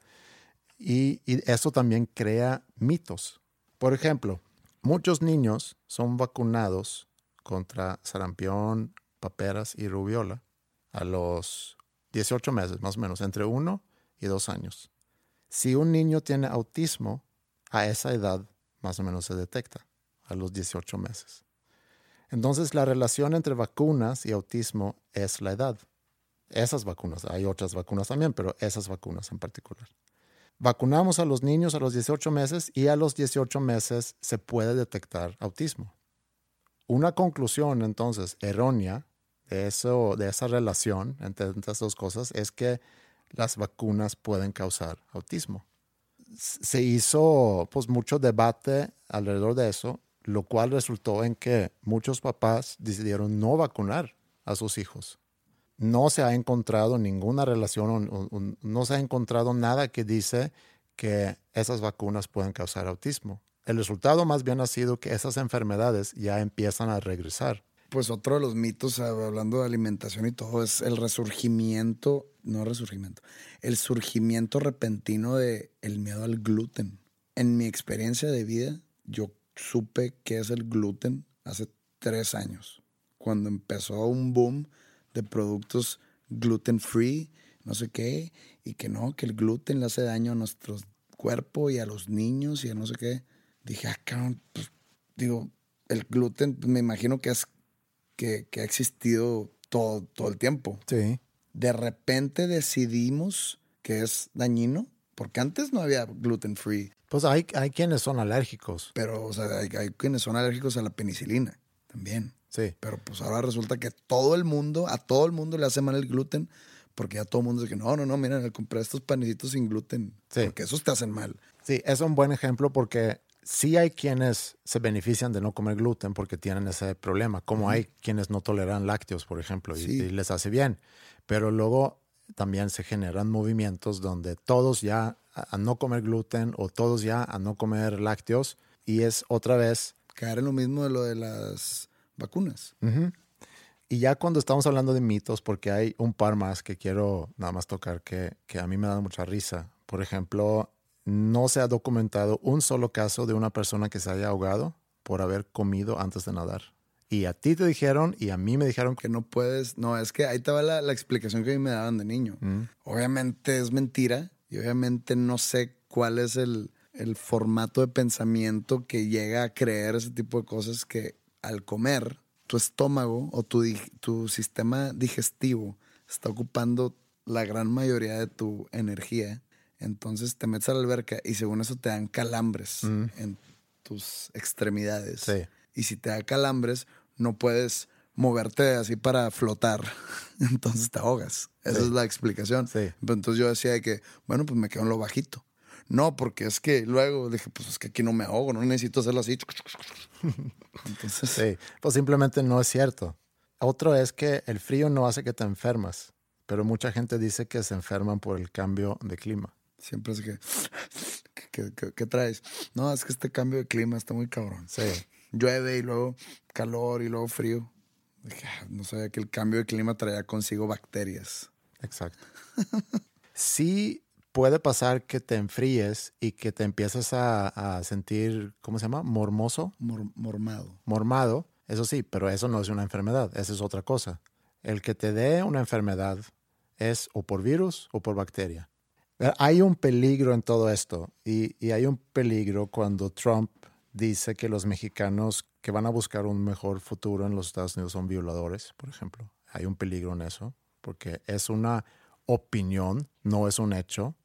Y, y eso también crea mitos. Por ejemplo, muchos niños son vacunados contra sarampión, paperas y rubiola a los 18 meses, más o menos, entre 1 y 2 años. Si un niño tiene autismo, a esa edad más o menos se detecta, a los 18 meses. Entonces, la relación entre vacunas y autismo es la edad. Esas vacunas, hay otras vacunas también, pero esas vacunas en particular. Vacunamos a los niños a los 18 meses y a los 18 meses se puede detectar autismo. Una conclusión entonces errónea de, eso, de esa relación entre estas dos cosas es que las vacunas pueden causar autismo. Se hizo pues mucho debate alrededor de eso, lo cual resultó en que muchos papás decidieron no vacunar a sus hijos. No se ha encontrado ninguna relación, no se ha encontrado nada que dice que esas vacunas pueden causar autismo. El resultado más bien ha sido que esas enfermedades ya empiezan a regresar. Pues otro de los mitos, ah, hablando de alimentación y todo, es el resurgimiento, no resurgimiento, el surgimiento repentino de el miedo al gluten. En mi experiencia de vida, yo supe qué es el gluten hace tres años, cuando empezó un boom de productos gluten free, no sé qué, y que no, que el gluten le hace daño a nuestro cuerpo y a los niños y a no sé qué. Dije, ah, cabrón, pues, digo, el gluten, pues, me imagino que es que, que ha existido todo, todo el tiempo. Sí. De repente decidimos que es dañino, porque antes no había gluten free, Pues hay, hay quienes son alérgicos. pero o sea, hay, hay quienes son alérgicos a la penicilina también. Sí. Pero pues ahora resulta que todo el mundo, a todo el mundo le hace mal el gluten, porque ya todo el mundo dice que no, no, no, miren, compré estos panecitos sin gluten, Sí. porque esos te hacen mal. Sí, es un buen ejemplo porque sí hay quienes se benefician de no comer gluten porque tienen ese problema, como hay quienes no toleran lácteos, por ejemplo, y, Sí. y les hace bien. Pero luego también se generan movimientos donde todos ya a, a no comer gluten o todos ya a no comer lácteos y es otra vez Caer en lo mismo de lo de las vacunas. Y ya cuando estamos hablando de mitos, porque hay un par más que quiero nada más tocar que, que a mí me da mucha risa. Por ejemplo, no se ha documentado un solo caso de una persona que se haya ahogado por haber comido antes de nadar. Y a ti te dijeron y a mí me dijeron que no puedes. No, es que ahí te va la, la explicación que a mí me daban de niño. Obviamente es mentira y obviamente no sé cuál es el, el formato de pensamiento que llega a creer ese tipo de cosas que al comer tu estómago o tu sistema digestivo está ocupando la gran mayoría de tu energía. Entonces te metes a la alberca y según eso te dan calambres en tus extremidades. Sí. Y si te da calambres, no puedes moverte así para flotar. Entonces te ahogas. Esa Sí. es la explicación. Sí. Pero entonces yo decía de que, bueno, pues me quedo en lo bajito. No, porque es que luego dije, pues es que aquí no me ahogo, no necesito hacerlo así. Entonces, Sí, pues simplemente no es cierto. Otro es que el frío no hace que te enfermas, pero mucha gente dice que se enferman por el cambio de clima. Siempre es que, ¿qué, qué- qué traes? No, es que este cambio de clima está muy cabrón. Sí, Llueve y luego calor y luego frío. "Ah, no sabía que el cambio de clima traía consigo bacterias. exacto. Sí puede pasar que te enfríes y que te empiezas a, a sentir, ¿cómo se llama? Mormoso, Mor- mormado. mormado, eso sí, pero eso no es una enfermedad, eso es otra cosa. El que te dé una enfermedad es o por virus o por bacteria. Hay un peligro en todo esto y, hay un peligro cuando Trump dice que los mexicanos que van a buscar un mejor futuro en los Estados Unidos son violadores, por ejemplo. Hay un peligro en eso porque es una opinión, no es un hecho.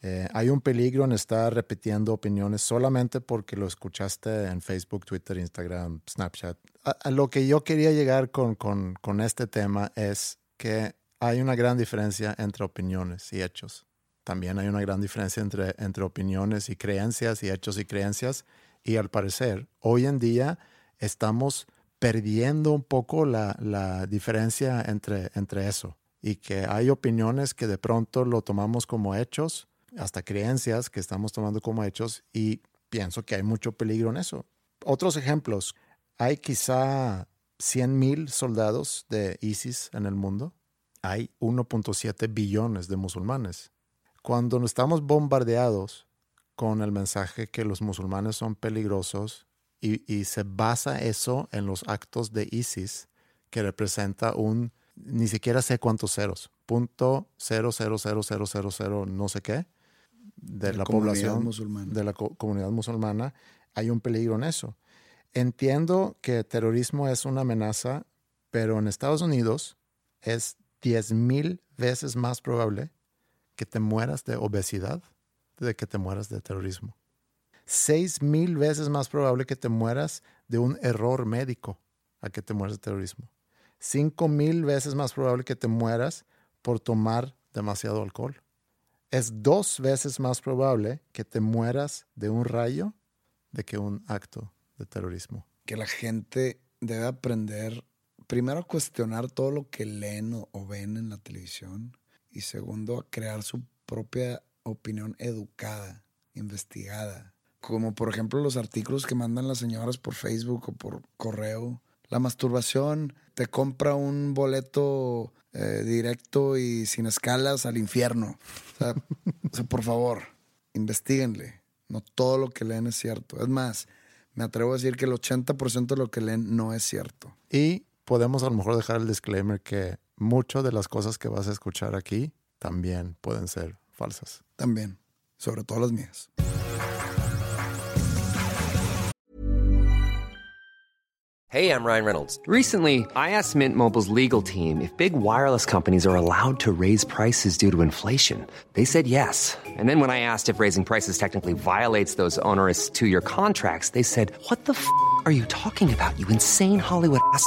Eh, hay un peligro en estar repitiendo opiniones solamente porque lo escuchaste en Facebook, Twitter, Instagram, Snapchat. A, lo que yo quería llegar con, con este tema es que hay una gran diferencia entre opiniones y hechos. También hay una gran diferencia entre, entre opiniones y creencias y hechos y creencias. Y al parecer, hoy en día estamos perdiendo un poco la, la diferencia entre, entre eso. Y que hay opiniones que de pronto lo tomamos como hechos, hasta creencias que estamos tomando como hechos. Y pienso que hay mucho peligro en eso. Otros ejemplos. Hay quizá 100 mil soldados de ISIS en el mundo. Hay 1.7 billones de musulmanes. Cuando estamos bombardeados con el mensaje que los musulmanes son peligrosos y, y se basa eso en los actos de ISIS, que representa un, ni siquiera sé cuántos ceros, punto cero, cero, cero, cero, cero, cero, no sé qué, de La población musulmana. de la co- comunidad musulmana, hay un peligro en eso. Entiendo que terrorismo es una amenaza, pero en Estados Unidos es 10 mil veces más probable que te mueras de obesidad de que te mueras de terrorismo. Seis mil veces más probable que te mueras de un error médico a que te mueras de terrorismo. Cinco mil veces más probable que te mueras por tomar demasiado alcohol. Es dos veces más probable que te mueras de un rayo de que un acto de terrorismo. que la gente debe aprender, primero, a cuestionar todo lo que leen o, o ven en la televisión y segundo, a crear su propia opinión educada, investigada. Como por ejemplo los artículos que mandan las señoras por Facebook o por correo. La masturbación te compra un boleto eh, directo y sin escalas al infierno. O sea, o sea, por favor, investiguenle. No todo lo que leen es cierto. Es más, me atrevo a decir que el 80% de lo que leen no es cierto. Y podemos a lo mejor dejar el disclaimer que muchas de las cosas que vas a escuchar aquí también pueden ser falsas. También, sobre todo las mías. Hey, I'm Ryan Reynolds. Recently, I asked Mint Mobile's legal team if big wireless companies are allowed to raise prices due to inflation. They said yes. And then when I asked if raising prices technically violates those onerous two year contracts, they said, What the f are you talking about, you insane Hollywood ass?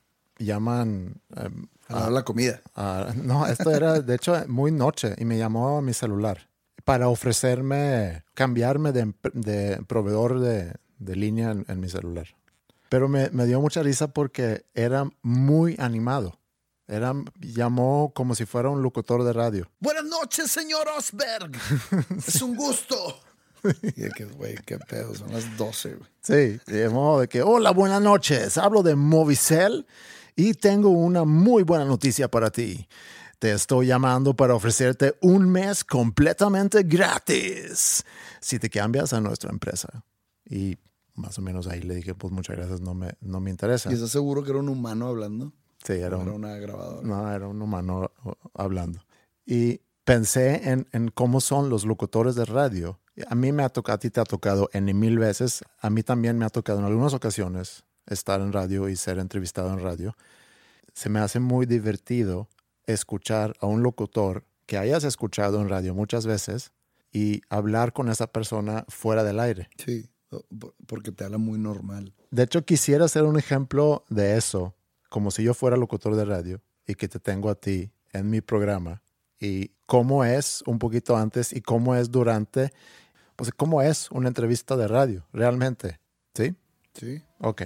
llaman... em, A de la comida. a- no, esto era de hecho muy noche y me llamó a mi celular para ofrecerme cambiarme de, de proveedor de, de línea en, en mi celular. Pero me, me dio mucha risa porque era muy animado. Era, llamó como si fuera un locutor de radio. Buenas noches, señor Osberg. es un gusto. Y que, güey, qué pedo, son las 12, güey. Sí, de modo de que, hola, buenas noches, hablo de Movicel y tengo una muy buena noticia para ti. Te estoy llamando para ofrecerte un mes completamente gratis si te cambias a nuestra empresa. Y más o menos ahí le dije, pues muchas gracias, no me, no me interesa. ¿Y estás seguro que era un humano hablando? Sí, era ¿O un, era una grabadora? no, era un humano hablando. Y pensé en, en cómo son los locutores de radio. A mí me ha tocado, a ti te ha tocado en mil veces. A mí también me ha tocado en algunas ocasiones estar en radio y ser entrevistado en radio. Se me hace muy divertido escuchar a un locutor que hayas escuchado en radio muchas veces y hablar con esa persona fuera del aire. Sí, porque te habla muy normal. De hecho, quisiera ser un ejemplo de eso, como si yo fuera locutor de radio y que te tengo a ti en mi programa y cómo es un poquito antes y cómo es durante, pues cómo es una entrevista de radio, realmente. ¿Sí? Sí. Ok.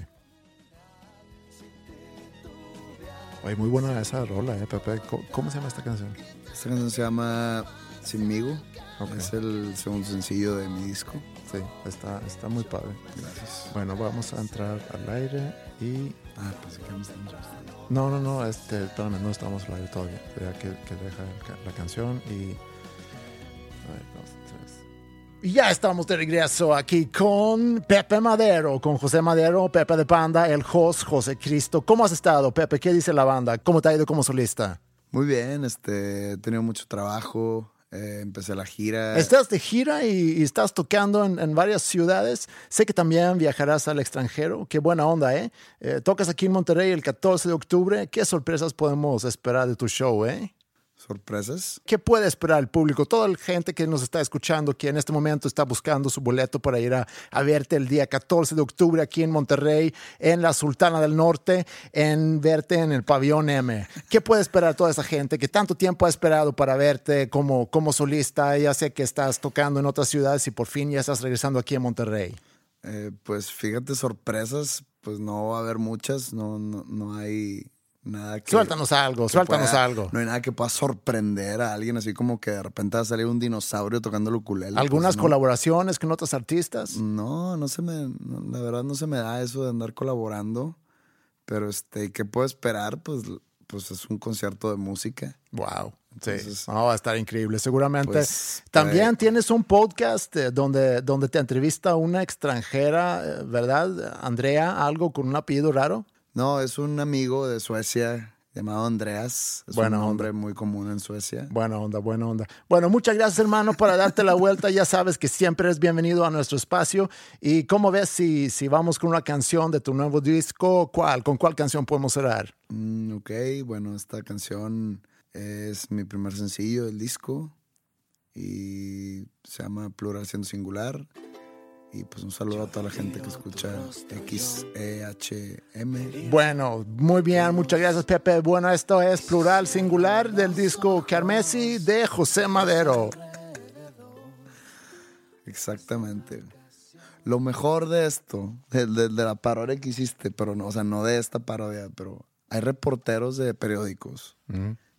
Oye, muy buena esa rola, ¿eh, Pepe? ¿Cómo, se llama esta canción? Esta canción se llama Sinmigo. Ok. Es el segundo sencillo de mi disco. Sí, está, está muy padre. Gracias. Bueno, vamos a entrar al aire y Ah, pensé que estaban entrevistando. No, no, no, este, espérame, no estamos al aire todavía. Ya que, que deja la canción y. a ver, dos, tres. Ya estamos de regreso aquí con Pepe Madero, con José Madero, Pepe de Panda, el host José Cristo. ¿Cómo has estado, Pepe? ¿Qué dice la banda? ¿Cómo te ha ido como solista? Muy bien, este, he tenido mucho trabajo. eh, empecé la gira. Estás de gira y, y estás tocando en, en varias ciudades. Sé que también viajarás al extranjero. Qué buena onda, ¿eh? Eh, Tocas aquí en Monterrey el 14 de octubre. ¿Qué sorpresas podemos esperar de tu show, eh? Sorpresas. ¿Qué puede esperar el público? Toda la gente que nos está escuchando, que en este momento está buscando su boleto para ir a, a verte el día 14 de octubre aquí en Monterrey, en la Sultana del Norte, en verte en el Pabellón M. ¿Qué puede esperar toda esa gente que tanto tiempo ha esperado para verte como, como solista? Ya sé que estás tocando en otras ciudades y por fin ya estás regresando aquí en Monterrey. Eh, pues fíjate, sorpresas, pues no va a haber muchas. No, no, no hay nada que. Suéltanos algo, que suéltanos pueda- algo. No hay nada que pueda sorprender a alguien, así como que de repente va a salir un dinosaurio tocando el ukulele. ¿Algunas pues, no. colaboraciones con otros artistas? No, no se me, no, la verdad no se me da eso de andar colaborando. Pero este, ¿qué puedo esperar? Pues, pues es un concierto de música. Wow. Sí, Entonces- no, va a estar increíble. Seguramente. Pues, También tienes un podcast eh, donde, donde te entrevista una extranjera, eh, ¿verdad? Andrea, algo con un apellido raro. No, es un amigo de Suecia llamado Andreas. Es Buena un onda. nombre muy común en Suecia. Buena onda, buena onda. Bueno, muchas gracias, hermano, por darte la vuelta. Ya sabes que siempre es bienvenido a nuestro espacio. ¿Y cómo ves si, si vamos con una canción de tu nuevo disco? ¿Cuál? ¿Con cuál canción podemos cerrar? Mm, ok, bueno, esta canción es mi primer sencillo del disco y se llama Plural siendo singular. Y pues un saludo a toda la gente que escucha XEHM. Bueno, muy bien, muchas gracias, Pepe. Bueno, esto es Plural Singular del disco Carmesi de José Madero. Exactamente. Lo mejor de esto, de, de- de la parodia que hiciste, pero no, o sea, no de esta parodia, pero hay reporteros de periódicos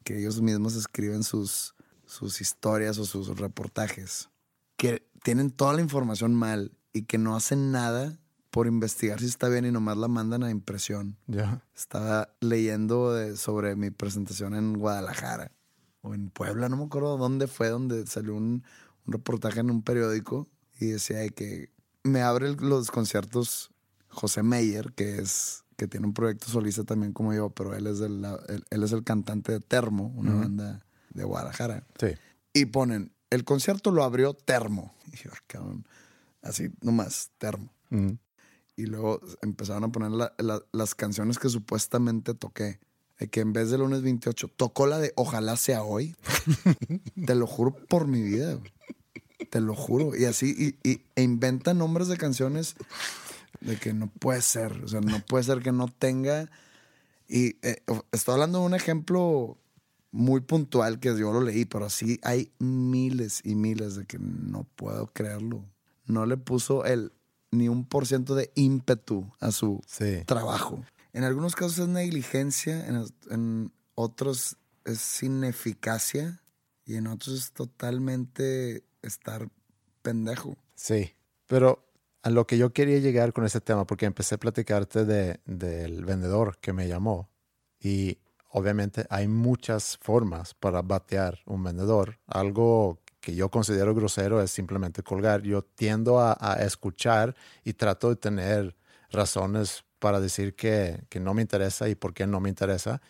que ellos mismos escriben sus, sus historias o sus reportajes, que tienen toda la información mal y que no hacen nada por investigar si está bien y nomás la mandan a impresión. Ya. Estaba leyendo de- sobre mi presentación en Guadalajara o en Puebla, no me acuerdo dónde fue, donde salió un, un reportaje en un periódico y decía de que me abre los conciertos José Meyer, que es que tiene un proyecto solista también como yo, pero él es, el, él, él es el cantante de Termo, una banda de Guadalajara. Sí. Y ponen, el concierto lo abrió Termo. Y yo, "Ah, cabrón, así nomás, Termo. Y luego empezaron a poner la- la- las canciones que supuestamente toqué. Que en vez de lunes 28, tocó la de Ojalá sea hoy. Te lo juro por mi vida. Te lo juro. Y así, y, y- e inventan nombres de canciones de que no puede ser. O sea, no puede ser que no tenga. Y eh, estoy hablando de un ejemplo muy puntual que yo lo leí, pero así hay miles y miles de que no puedo creerlo. No le puso el ni un por ciento de ímpetu a su Sí. trabajo. En algunos casos es negligencia, en, en otros es ineficacia y en otros es totalmente estar pendejo. Sí, pero a lo que yo quería llegar con ese tema, porque empecé a platicarte de, del vendedor que me llamó y obviamente hay muchas formas para batear un vendedor. Algo que yo considero grosero es simplemente colgar. Yo tiendo a, a escuchar y trato de tener razones para decir que, que no me interesa y por qué no me interesa.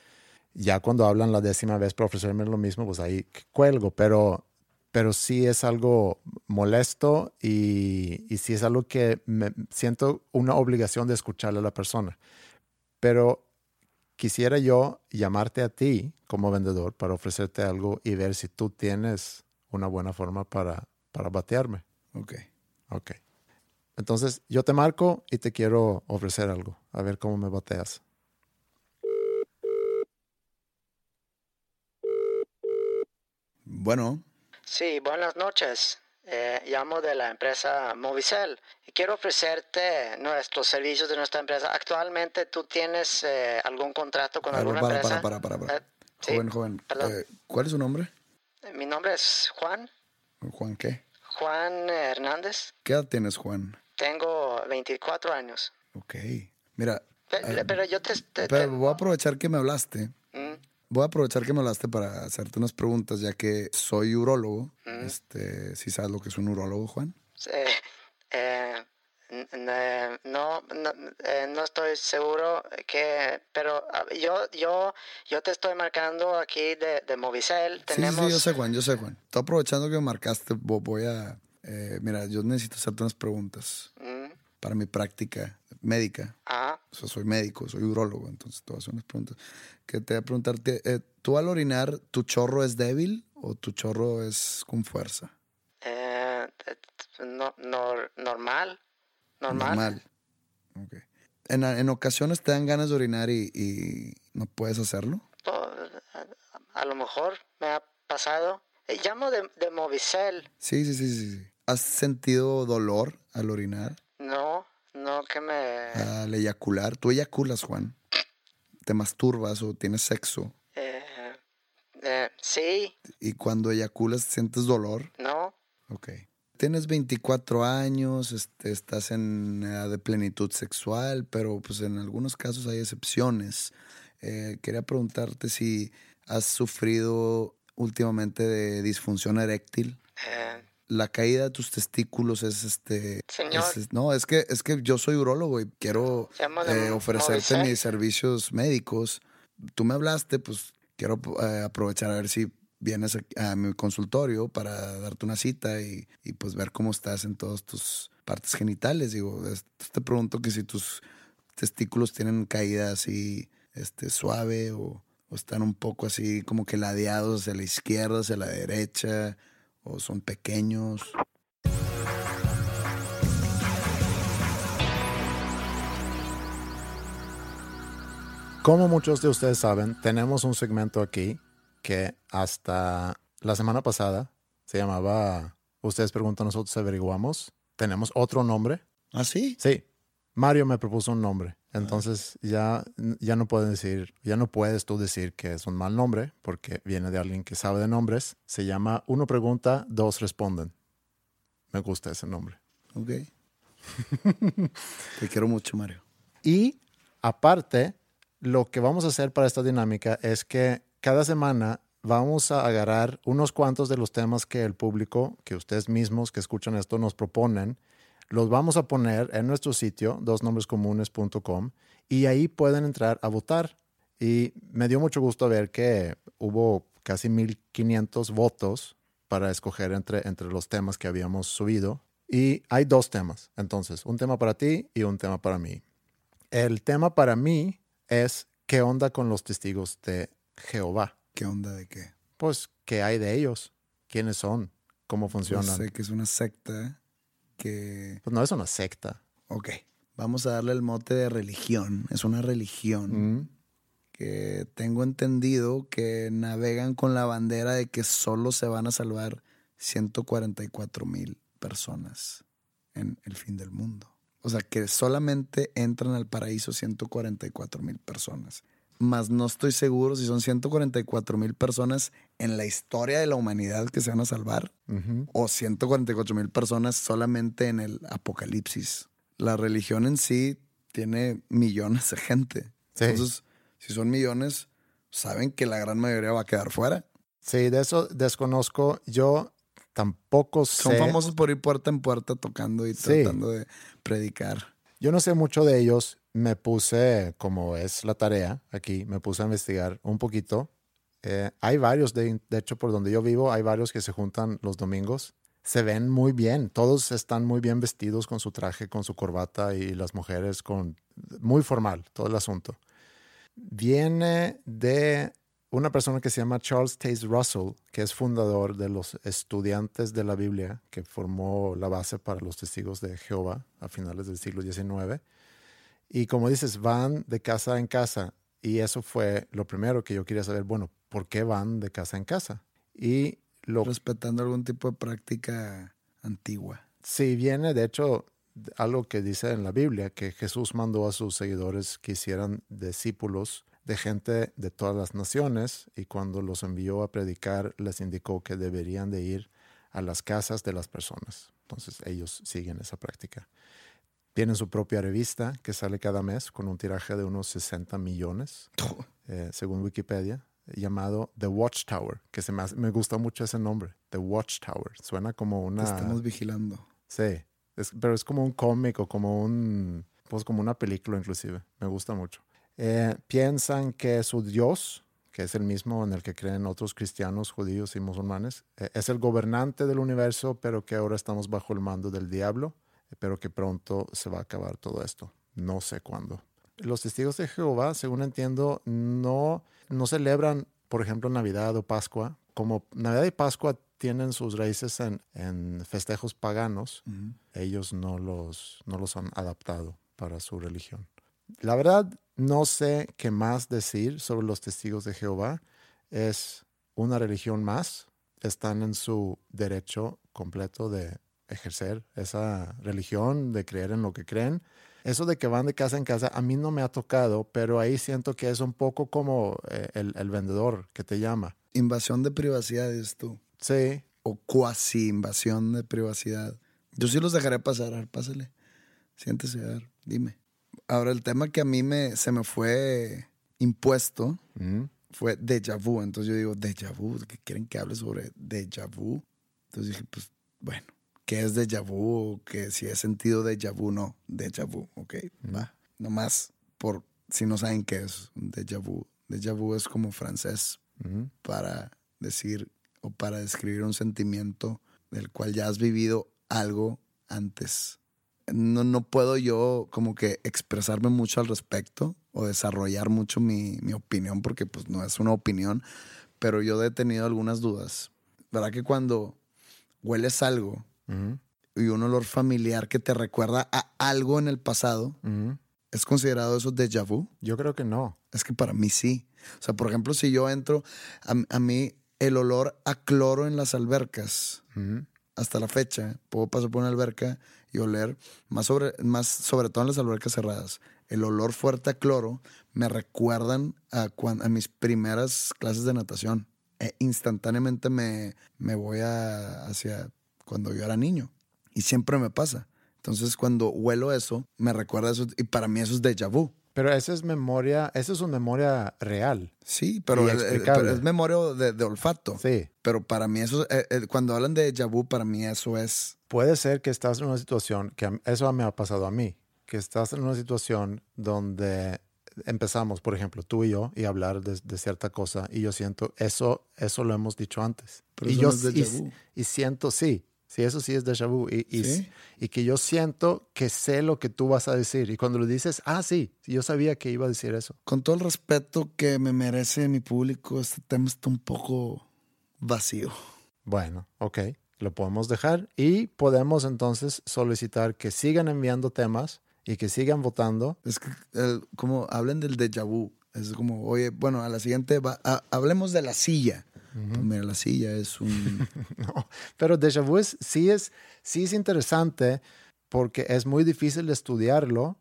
Ya cuando hablan la décima vez para ofrecerme lo mismo, pues ahí cuelgo, pero pero sí es algo molesto y, y sí es algo que me siento una obligación de escucharle a la persona. Pero quisiera yo llamarte a ti como vendedor para ofrecerte algo y ver si tú tienes una buena forma para, para batearme. Ok. Ok. Entonces yo te marco y te quiero ofrecer algo. A ver cómo me bateas. Bueno, Sí, buenas noches. Eh, llamo de la empresa Movicel y quiero ofrecerte nuestros servicios de nuestra empresa. Actualmente tú tienes eh, algún contrato con ver, alguna para, empresa. para, para, para, para. Eh, sí, Joven, joven. eh, ¿Cuál es su nombre? Mi nombre es Juan, Juan, ¿qué? Juan eh, Hernández. ¿Qué edad tienes, Juan? Tengo 24 años. Ok. Mira, eh, pero yo te... te- pero voy a aprovechar que me hablaste. Mm, Voy a aprovechar que me hablaste para hacerte unas preguntas, ya que soy urólogo. Mm. Este, ¿sí sabes lo que es un urólogo, Juan? eh, eh, n- no, no, eh, no estoy seguro que, pero ah, yo, yo, yo te estoy marcando aquí de, de Movicel. Sí, Tenemos, sí, sí, yo sé, Juan, yo sé, Juan. Estoy aprovechando que me marcaste, vo- voy a... eh, mira, yo necesito hacerte unas preguntas Mm, para mi práctica médica. ah, O sea, soy médico, soy urólogo, entonces te voy a hacer unas preguntas. Que te voy a preguntarte, eh, ¿tú al orinar, tu chorro es débil o tu chorro es con fuerza? eh, eh, no, nor- normal, normal. Ok. En, en ocasiones te dan ganas de orinar y, y no puedes hacerlo. A, a lo mejor me ha pasado. Eh, llamo de, de Movicel. Sí, sí, sí, sí, sí. ¿Has sentido dolor al orinar, No, no que me... al eyacular? ¿Tú eyaculas, Juan? ¿Te masturbas o tienes sexo? eh, eh, sí, Y cuando eyaculas sientes dolor. no. Ok. Tienes 24 años, este, estás en edad de plenitud sexual, pero pues en algunos casos hay excepciones. Eh, quería preguntarte si has sufrido últimamente de disfunción eréctil. Eh, La caída de tus testículos es este. Señor. es- no, es que, es que yo soy urólogo y quiero eh, ofrecerte mis servicios médicos. Tú me hablaste, pues quiero aprovechar a ver si vienes a, mi consultorio para darte una cita y, pues ver cómo estás en todas tus partes genitales. Digo, te pregunto que si tus testículos tienen caída así este, suave o, o están un poco así como que ladeados hacia la izquierda, hacia la derecha, o son pequeños. Como muchos de ustedes saben, tenemos un segmento aquí que hasta la semana pasada se llamaba Ustedes preguntan, nosotros averiguamos. Tenemos otro nombre. ¿Ah, sí? Sí, Mario me propuso un nombre. Entonces ya, ya no puedes decir, ya no puedes tú decir que es un mal nombre porque viene de alguien que sabe de nombres. Se llama Uno pregunta, dos responden. Me gusta ese nombre. Ok. Te quiero mucho, Mario. Y aparte, lo que vamos a hacer para esta dinámica es que cada semana vamos a agarrar unos cuantos de los temas que el público, que ustedes mismos que escuchan esto nos proponen. Los vamos a poner en nuestro sitio, dosnombrescomunes.com, y ahí pueden entrar a votar. Y me dio mucho gusto ver que hubo casi 1.500 votos para escoger entre, entre los temas que habíamos subido. Y hay dos temas, entonces, un tema para ti y un tema para mí. El tema para mí es qué onda con los testigos de Jehová. ¿Qué onda de qué? Pues, ¿qué hay de ellos? ¿Quiénes son? ¿Cómo Yo funcionan? sé que es una secta que... Pues no es una secta. Ok, vamos a darle el mote de religión. Es una religión Mm. que tengo entendido que navegan con la bandera de que solo se van a salvar 144 mil personas en el fin del mundo. O sea, que solamente entran al paraíso 144 mil personas. Mas no estoy seguro si son 144 mil personas en la historia de la humanidad que se van a salvar Ujú. o 144 mil personas solamente en el apocalipsis. La religión en sí tiene millones de gente. Sí. Entonces, si son millones, saben que la gran mayoría va a quedar fuera. Sí, de eso desconozco. Yo tampoco sé. Son famosos por ir puerta en puerta tocando y Sí. tratando de predicar. Yo no sé mucho de ellos. Me puse, como es la tarea aquí, me puse a investigar un poquito. Eh, hay varios, de, de hecho, por donde yo vivo, hay varios que se juntan los domingos. Se ven muy bien, todos están muy bien vestidos con su traje, con su corbata y las mujeres con... Muy formal, todo el asunto. Viene de una persona que se llama Charles Taze Russell, que es fundador de los estudiantes de la Biblia, que formó la base para los testigos de Jehová a finales del siglo XIX. Y como dices, van de casa en casa. Y eso fue lo primero que yo quería saber. Bueno, ¿por qué van de casa en casa? Y lo Respetando algún tipo de práctica antigua. Sí, viene de hecho algo que dice en la Biblia, que Jesús mandó a sus seguidores que hicieran discípulos de gente de todas las naciones y cuando los envió a predicar les indicó que deberían de ir a las casas de las personas. Entonces ellos siguen esa práctica. Tienen su propia revista que sale cada mes con un tiraje de unos 60 millones, eh, según Wikipedia, llamado The Watchtower, que se me, hace- me gusta mucho ese nombre, The Watchtower. Suena como Te una... estamos vigilando. Sí, es- pero es como un cómic o como un, pues como una película inclusive. Me gusta mucho. Eh, piensan que su Dios, que es el mismo en el que creen otros cristianos, judíos y musulmanes, eh, es el gobernante del universo, pero que ahora estamos bajo el mando del diablo, pero que pronto se va a acabar todo esto. No sé cuándo. Los testigos de Jehová, según entiendo, no, no celebran, por ejemplo, Navidad o Pascua. Como Navidad y Pascua tienen sus raíces en, en festejos paganos, ellos no los, no los han adaptado para su religión. La verdad, no sé qué más decir sobre los testigos de Jehová. Es una religión más. Están en su derecho completo de ejercer esa religión, de creer en lo que creen. Eso de que van de casa en casa, a mí no me ha tocado, pero ahí siento que es un poco como eh, el, el vendedor que te llama. Invasión de privacidad, es tú. Sí, O cuasi invasión de privacidad. Yo sí los dejaré pasar. A ver, pásale. Siéntese, a ver, dime. Ahora, el tema que a mí me, se me fue impuesto mm, fue déjà vu. Entonces yo digo, déjà vu, que quieren que hable sobre déjà vu. Entonces dije, pues, bueno, ¿qué es déjà vu? Que si he sentido déjà vu, no. Déjà vu, ok, va. Nomás por si no saben qué es un déjà vu. Déjà vu es como francés para decir o para describir un sentimiento del cual ya has vivido algo antes. No, no puedo yo como que expresarme mucho al respecto o desarrollar mucho mi, mi opinión porque pues no es una opinión, pero yo he tenido algunas dudas. ¿Verdad que cuando hueles algo y un olor familiar que te recuerda a algo en el pasado, es considerado eso déjà vu? Yo creo que no. Es que para mí sí. O sea, por ejemplo, si yo entro, a, a mí el olor a cloro en las albercas, hasta la fecha, puedo pasar por una alberca y oler, más sobre, más sobre todo en las albercas cerradas, el olor fuerte a cloro me recuerdan a, cuan- a mis primeras clases de natación. E instantáneamente me, me voy a- hacia cuando yo era niño. Y siempre me pasa. Entonces, cuando huelo eso, me recuerda eso. Y para mí eso es déjà vu. Pero esa es memoria, esa es una memoria real. Sí, pero, el- explicable. pero es memoria de, de olfato. Sí. Pero para mí eso, eh, eh, cuando hablan de déjà vu, para mí eso es... Puede ser que estás en una situación, que eso me ha pasado a mí, que estás en una situación donde empezamos, por ejemplo, tú y yo, y hablar de, de cierta cosa, y yo siento, eso, eso lo hemos dicho antes. Pero y yo es y- y siento, sí, sí, eso sí es déjà vu. Y, y, ¿Sí? y que yo siento que sé lo que tú vas a decir. Y cuando lo dices, ah, sí, yo sabía que iba a decir eso. Con todo el respeto que me merece mi público, este tema está un poco vacío. Bueno, ok, lo podemos dejar y podemos entonces solicitar que sigan enviando temas y que sigan votando. Es que, eh, como hablen del déjà vu, es como, oye, bueno, a la siguiente, va- a- hablemos de la silla. Pues mira, la silla es un... No, pero déjà vu es- sí, es, sí es interesante porque es muy difícil de estudiarlo,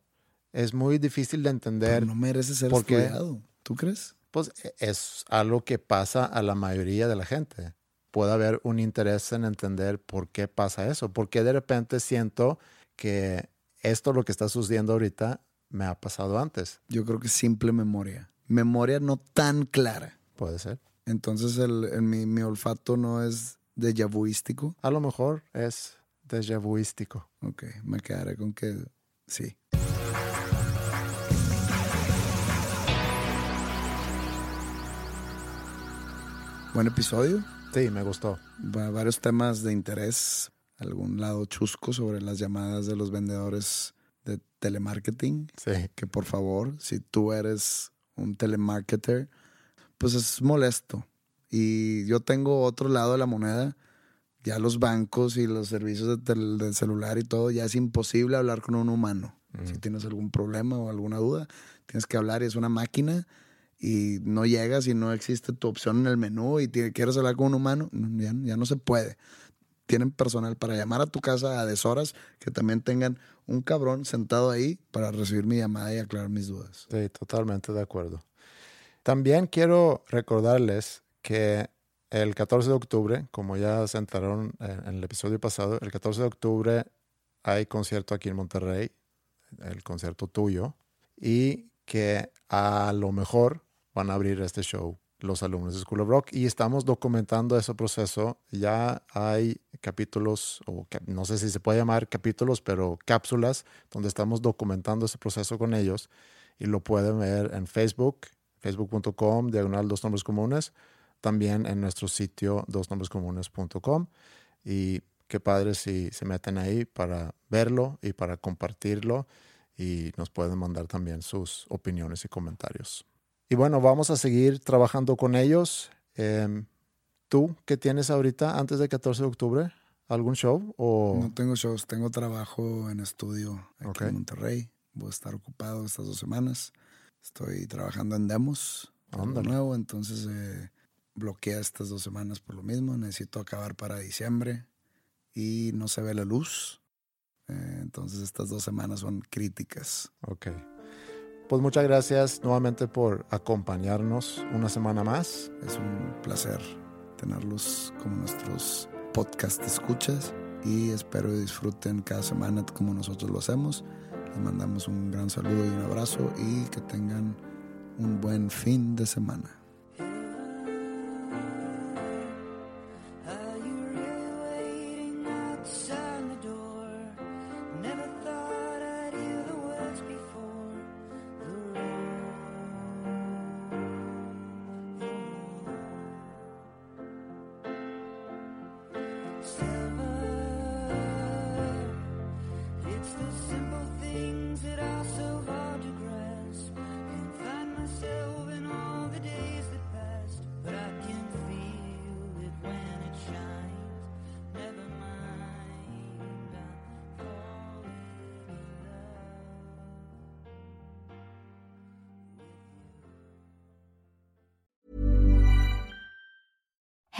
es muy difícil de entender. pero no merece ser ¿Por qué? estudiado. ¿Tú crees? Pues e- es algo que pasa a la mayoría de la gente. Puede haber un interés en entender por qué pasa eso, porque de repente siento que esto lo que está sucediendo ahorita me ha pasado antes. Yo creo que simple memoria. Memoria no tan clara. Puede ser. Entonces el, el- mi, mi olfato no es déjà vuístico. A lo mejor es déjà vuístico. Ok, me quedaré con que sí. Buen episodio. Sí, me gustó. Va- varios temas de interés. Algún lado chusco sobre las llamadas de los vendedores de telemarketing. Sí. Que por favor, si tú eres un telemarketer, pues es molesto. Y yo tengo otro lado de la moneda. Ya los bancos y los servicios de, tel- de celular y todo, ya es imposible hablar con un humano. Si tienes algún problema o alguna duda, tienes que hablar y es una máquina y no llegas y no existe tu opción en el menú y quieres hablar con un humano, no, ya, ya no se puede. Tienen personal para llamar a tu casa a deshoras que también tengan un cabrón sentado ahí para recibir mi llamada y aclarar mis dudas. Sí, totalmente de acuerdo. También quiero recordarles que el 14 de octubre, como ya se enteraron en, en el episodio pasado, el 14 de octubre hay concierto aquí en Monterrey, el concierto tuyo, y que a lo mejor van a abrir este show los alumnos de School of Rock y estamos documentando ese proceso. Ya hay capítulos, o no sé si se puede llamar capítulos, pero cápsulas donde estamos documentando ese proceso con ellos y lo pueden ver en Facebook, facebook.com, diagonal dos nombres comunes, también en nuestro sitio dosnombrescomunes.com y qué padre si se meten ahí para verlo y para compartirlo y nos pueden mandar también sus opiniones y comentarios. Y bueno, vamos a seguir trabajando con ellos. Em, ¿Tú qué tienes ahorita antes del 14 de octubre? ¿Algún show? O... No tengo shows, tengo trabajo en estudio aquí Ok. en Monterrey. Voy a estar ocupado estas dos semanas. Estoy trabajando en demos, Ándale. nuevo, entonces eh, bloqueé estas dos semanas por lo mismo. Necesito acabar para diciembre y no se ve la luz. Eh, entonces estas dos semanas son críticas. Ok. Pues muchas gracias nuevamente por acompañarnos una semana más. Es un placer tenerlos como nuestros podcast escuchas y espero disfruten cada semana como nosotros lo hacemos. Les mandamos un gran saludo y un abrazo y que tengan un buen fin de semana.